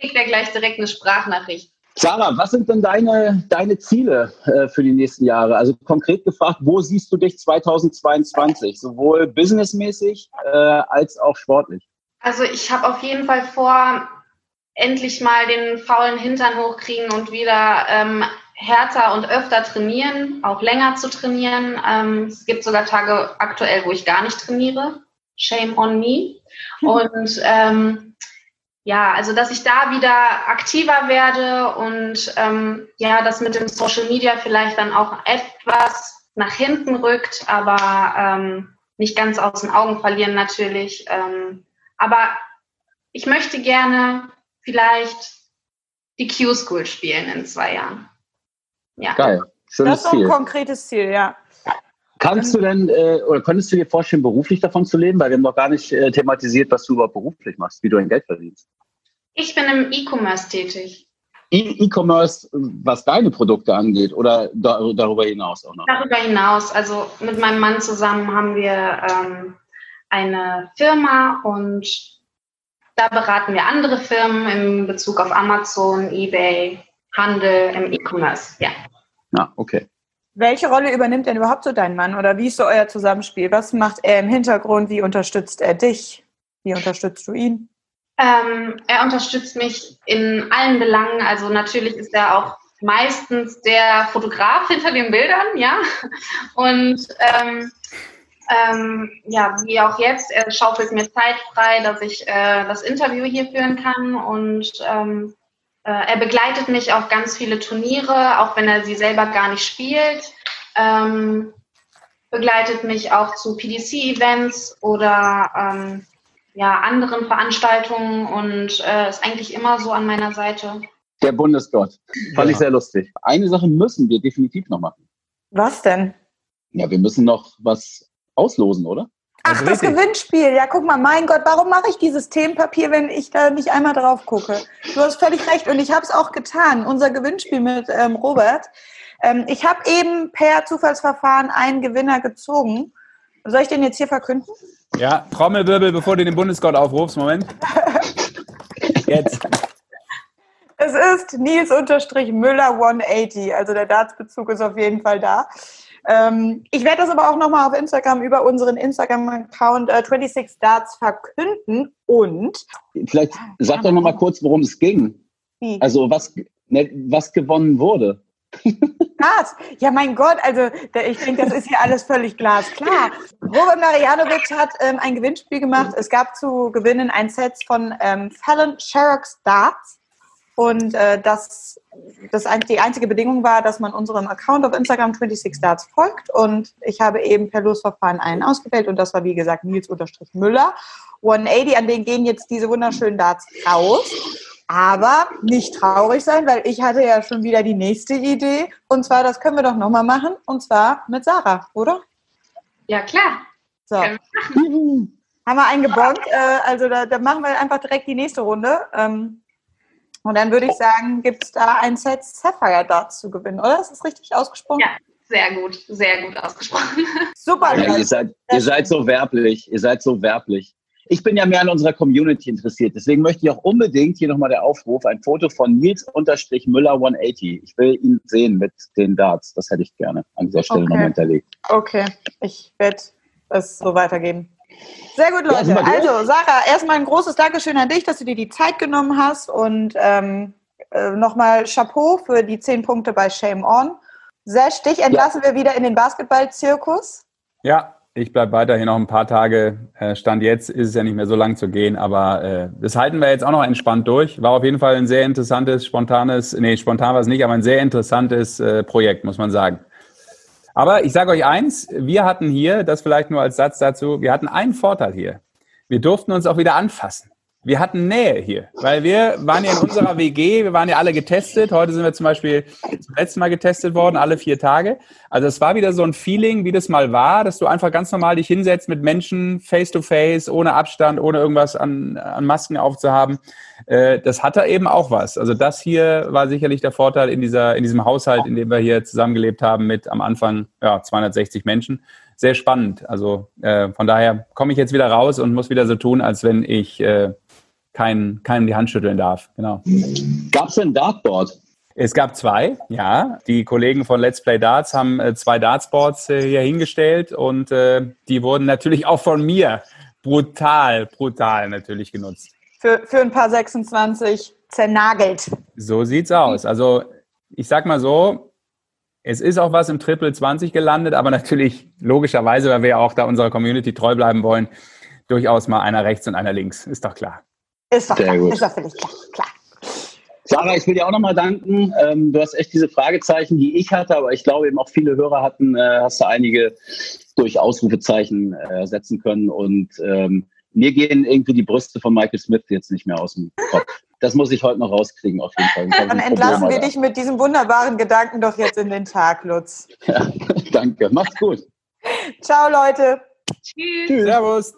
Kriegt er gleich direkt eine Sprachnachricht. Sarah, was sind denn deine, deine Ziele äh, für die nächsten Jahre? Also konkret gefragt, wo siehst du dich 2022? Sowohl businessmäßig äh, als auch sportlich. Also ich habe auf jeden Fall vor, endlich mal den faulen Hintern hochkriegen und wieder ähm, härter und öfter trainieren, auch länger zu trainieren. Ähm, es gibt sogar Tage aktuell, wo ich gar nicht trainiere. Shame on me. [laughs] Und ähm, ja, also dass ich da wieder aktiver werde und ähm, ja, das mit dem Social Media vielleicht dann auch etwas nach hinten rückt, aber ähm, nicht ganz aus den Augen verlieren natürlich. Ähm, aber ich möchte gerne vielleicht die Q-School spielen in zwei Jahren. Ja. Geil. Das Schönes ist so ein Ziel. konkretes Ziel, ja. Kannst du denn äh, oder könntest du dir vorstellen, beruflich davon zu leben? Weil wir haben noch gar nicht äh, thematisiert, was du überhaupt beruflich machst, wie du dein Geld verdienst. Ich bin im E-Commerce tätig. E-Commerce, was deine Produkte angeht oder da, darüber hinaus auch noch? Darüber hinaus, also mit meinem Mann zusammen haben wir ähm, eine Firma und da beraten wir andere Firmen in Bezug auf Amazon, eBay, Handel im E-Commerce. Ja. Ja, okay. Welche Rolle übernimmt denn überhaupt so dein Mann oder wie ist so euer Zusammenspiel? Was macht er im Hintergrund? Wie unterstützt er dich? Wie unterstützt du ihn? Ähm, er unterstützt mich in allen Belangen. Also natürlich ist er auch meistens der Fotograf hinter den Bildern, ja. Und ähm, ähm, ja, wie auch jetzt, er schaufelt mir Zeit frei, dass ich äh, das Interview hier führen kann. Und ähm, äh, er begleitet mich auf ganz viele Turniere, auch wenn er sie selber gar nicht spielt. Ähm, begleitet mich auch zu PDC-Events oder ähm, ja, anderen Veranstaltungen und äh, ist eigentlich immer so an meiner Seite. Der Bundesgott. Fand ich sehr lustig. Eine Sache müssen wir definitiv noch machen. Was denn? Ja, wir müssen noch was auslosen, oder? Ach, das richtig. Gewinnspiel. Ja, guck mal, mein Gott, warum mache ich dieses Themenpapier, wenn ich da nicht einmal drauf gucke? Du hast völlig recht und ich habe es auch getan. Unser Gewinnspiel mit ähm, Robert. Ähm, ich habe eben per Zufallsverfahren einen Gewinner gezogen. Soll ich den jetzt hier verkünden? Ja, Trommelwirbel, bevor du den Bundesgott aufrufst. Moment. [laughs] Jetzt. Es ist Nils unterstrich Müller 180. Also der Dartsbezug ist auf jeden Fall da. Ähm, ich werde das aber auch nochmal auf Instagram über unseren Instagram-Account äh, 26 Darts verkünden und Vielleicht sag doch noch mal kurz, worum es ging. wie? Also was, ne, was gewonnen wurde. Glas. Ja, mein Gott, also ich denke, das ist hier alles völlig glasklar. Robert Marianovic hat ähm, ein Gewinnspiel gemacht. Es gab zu gewinnen ein Set von ähm, Fallon Sherrock's Darts. Und äh, das, das die einzige Bedingung war, dass man unserem Account auf Instagram 26 Darts folgt. Und ich habe eben per Losverfahren einen ausgewählt. Und das war, wie gesagt, Nils-Müller. 180, an den gehen jetzt diese wunderschönen Darts raus. Aber nicht traurig sein, weil ich hatte ja schon wieder die nächste Idee. Und zwar, das können wir doch nochmal machen. Und zwar mit Sarah, oder? Ja, klar. So. Können Haben wir einen gebongt. Äh, also da, da machen wir einfach direkt die nächste Runde. Ähm, und dann würde ich sagen, gibt es da ein Set Sapphire Darts zu gewinnen, oder? Ist das richtig ausgesprochen? Ja. Sehr gut, sehr gut ausgesprochen. [laughs] Super, Ja, ihr, Leute. seid, ihr seid so werblich. Ihr seid so werblich. Ich bin ja mehr an unserer Community interessiert. Deswegen möchte ich auch unbedingt hier nochmal der Aufruf, ein Foto von Nils-Müller 180. Ich will ihn sehen mit den Darts. Das hätte ich gerne an dieser Stelle Okay. nochmal hinterlegt. Okay, ich werde es so weitergeben. Sehr gut, Ja, Leute. durch? also, Sarah, erstmal ein großes Dankeschön an dich, dass du dir die Zeit genommen hast. Und ähm, äh, nochmal Chapeau für die zehn Punkte bei Shame On. Sesh, dich entlassen wir wieder in den Basketball-Zirkus. Ja, ich bleibe weiterhin noch ein paar Tage. Äh, Stand jetzt ist es ja nicht mehr so lang zu gehen, aber äh, das halten wir jetzt auch noch entspannt durch. War auf jeden Fall ein sehr interessantes, spontanes, nee, spontan war es nicht, aber ein sehr interessantes äh, Projekt, muss man sagen. Aber ich sage euch eins, wir hatten hier, das vielleicht nur als Satz dazu, wir hatten einen Vorteil hier. Wir durften uns auch wieder anfassen. Wir hatten Nähe hier, weil wir waren ja in unserer WG, wir waren ja alle getestet. Heute sind wir zum Beispiel zum letzten Mal getestet worden, alle vier Tage. Also es war wieder so ein Feeling, wie das mal war, dass du einfach ganz normal dich hinsetzt mit Menschen, face to face, ohne Abstand, ohne irgendwas an, an Masken aufzuhaben. Äh, das hatte eben auch was. Also das hier war sicherlich der Vorteil in dieser, in diesem Haushalt, in dem wir hier zusammengelebt haben mit am Anfang ja, 260 Menschen. Sehr spannend. Also äh, von daher komme ich jetzt wieder raus und muss wieder so tun, als wenn ich äh, kein, keinem die Hand schütteln darf. Genau. Gab es ein Dartboard? Es gab zwei, ja. Die Kollegen von Let's Play Darts haben äh, zwei Dartsboards äh, hier hingestellt und äh, die wurden natürlich auch von mir brutal, brutal natürlich genutzt. Für, für ein paar 26 zernagelt. So sieht's aus. Also ich sag mal so, es ist auch was im Triple 20 gelandet, aber natürlich logischerweise, weil wir ja auch da unserer Community treu bleiben wollen, durchaus mal einer rechts und einer links. Ist doch klar. Ist doch Sehr klar. gut. Ist doch völlig klar. klar. Sarah, ich will dir auch nochmal danken. Ähm, du hast echt diese Fragezeichen, die ich hatte, aber ich glaube eben auch viele Hörer hatten, äh, hast du einige durch Ausrufezeichen äh, setzen können. Und ähm, mir gehen irgendwie die Brüste von Michael Smith jetzt nicht mehr aus dem Kopf. Das muss ich heute noch rauskriegen, auf jeden Fall. Dann entlassen Problem, wir dich mit diesem wunderbaren Gedanken doch jetzt in den Tag, Lutz. Ja, [laughs] danke. Macht's gut. Ciao, Leute. Tschüss. Servus.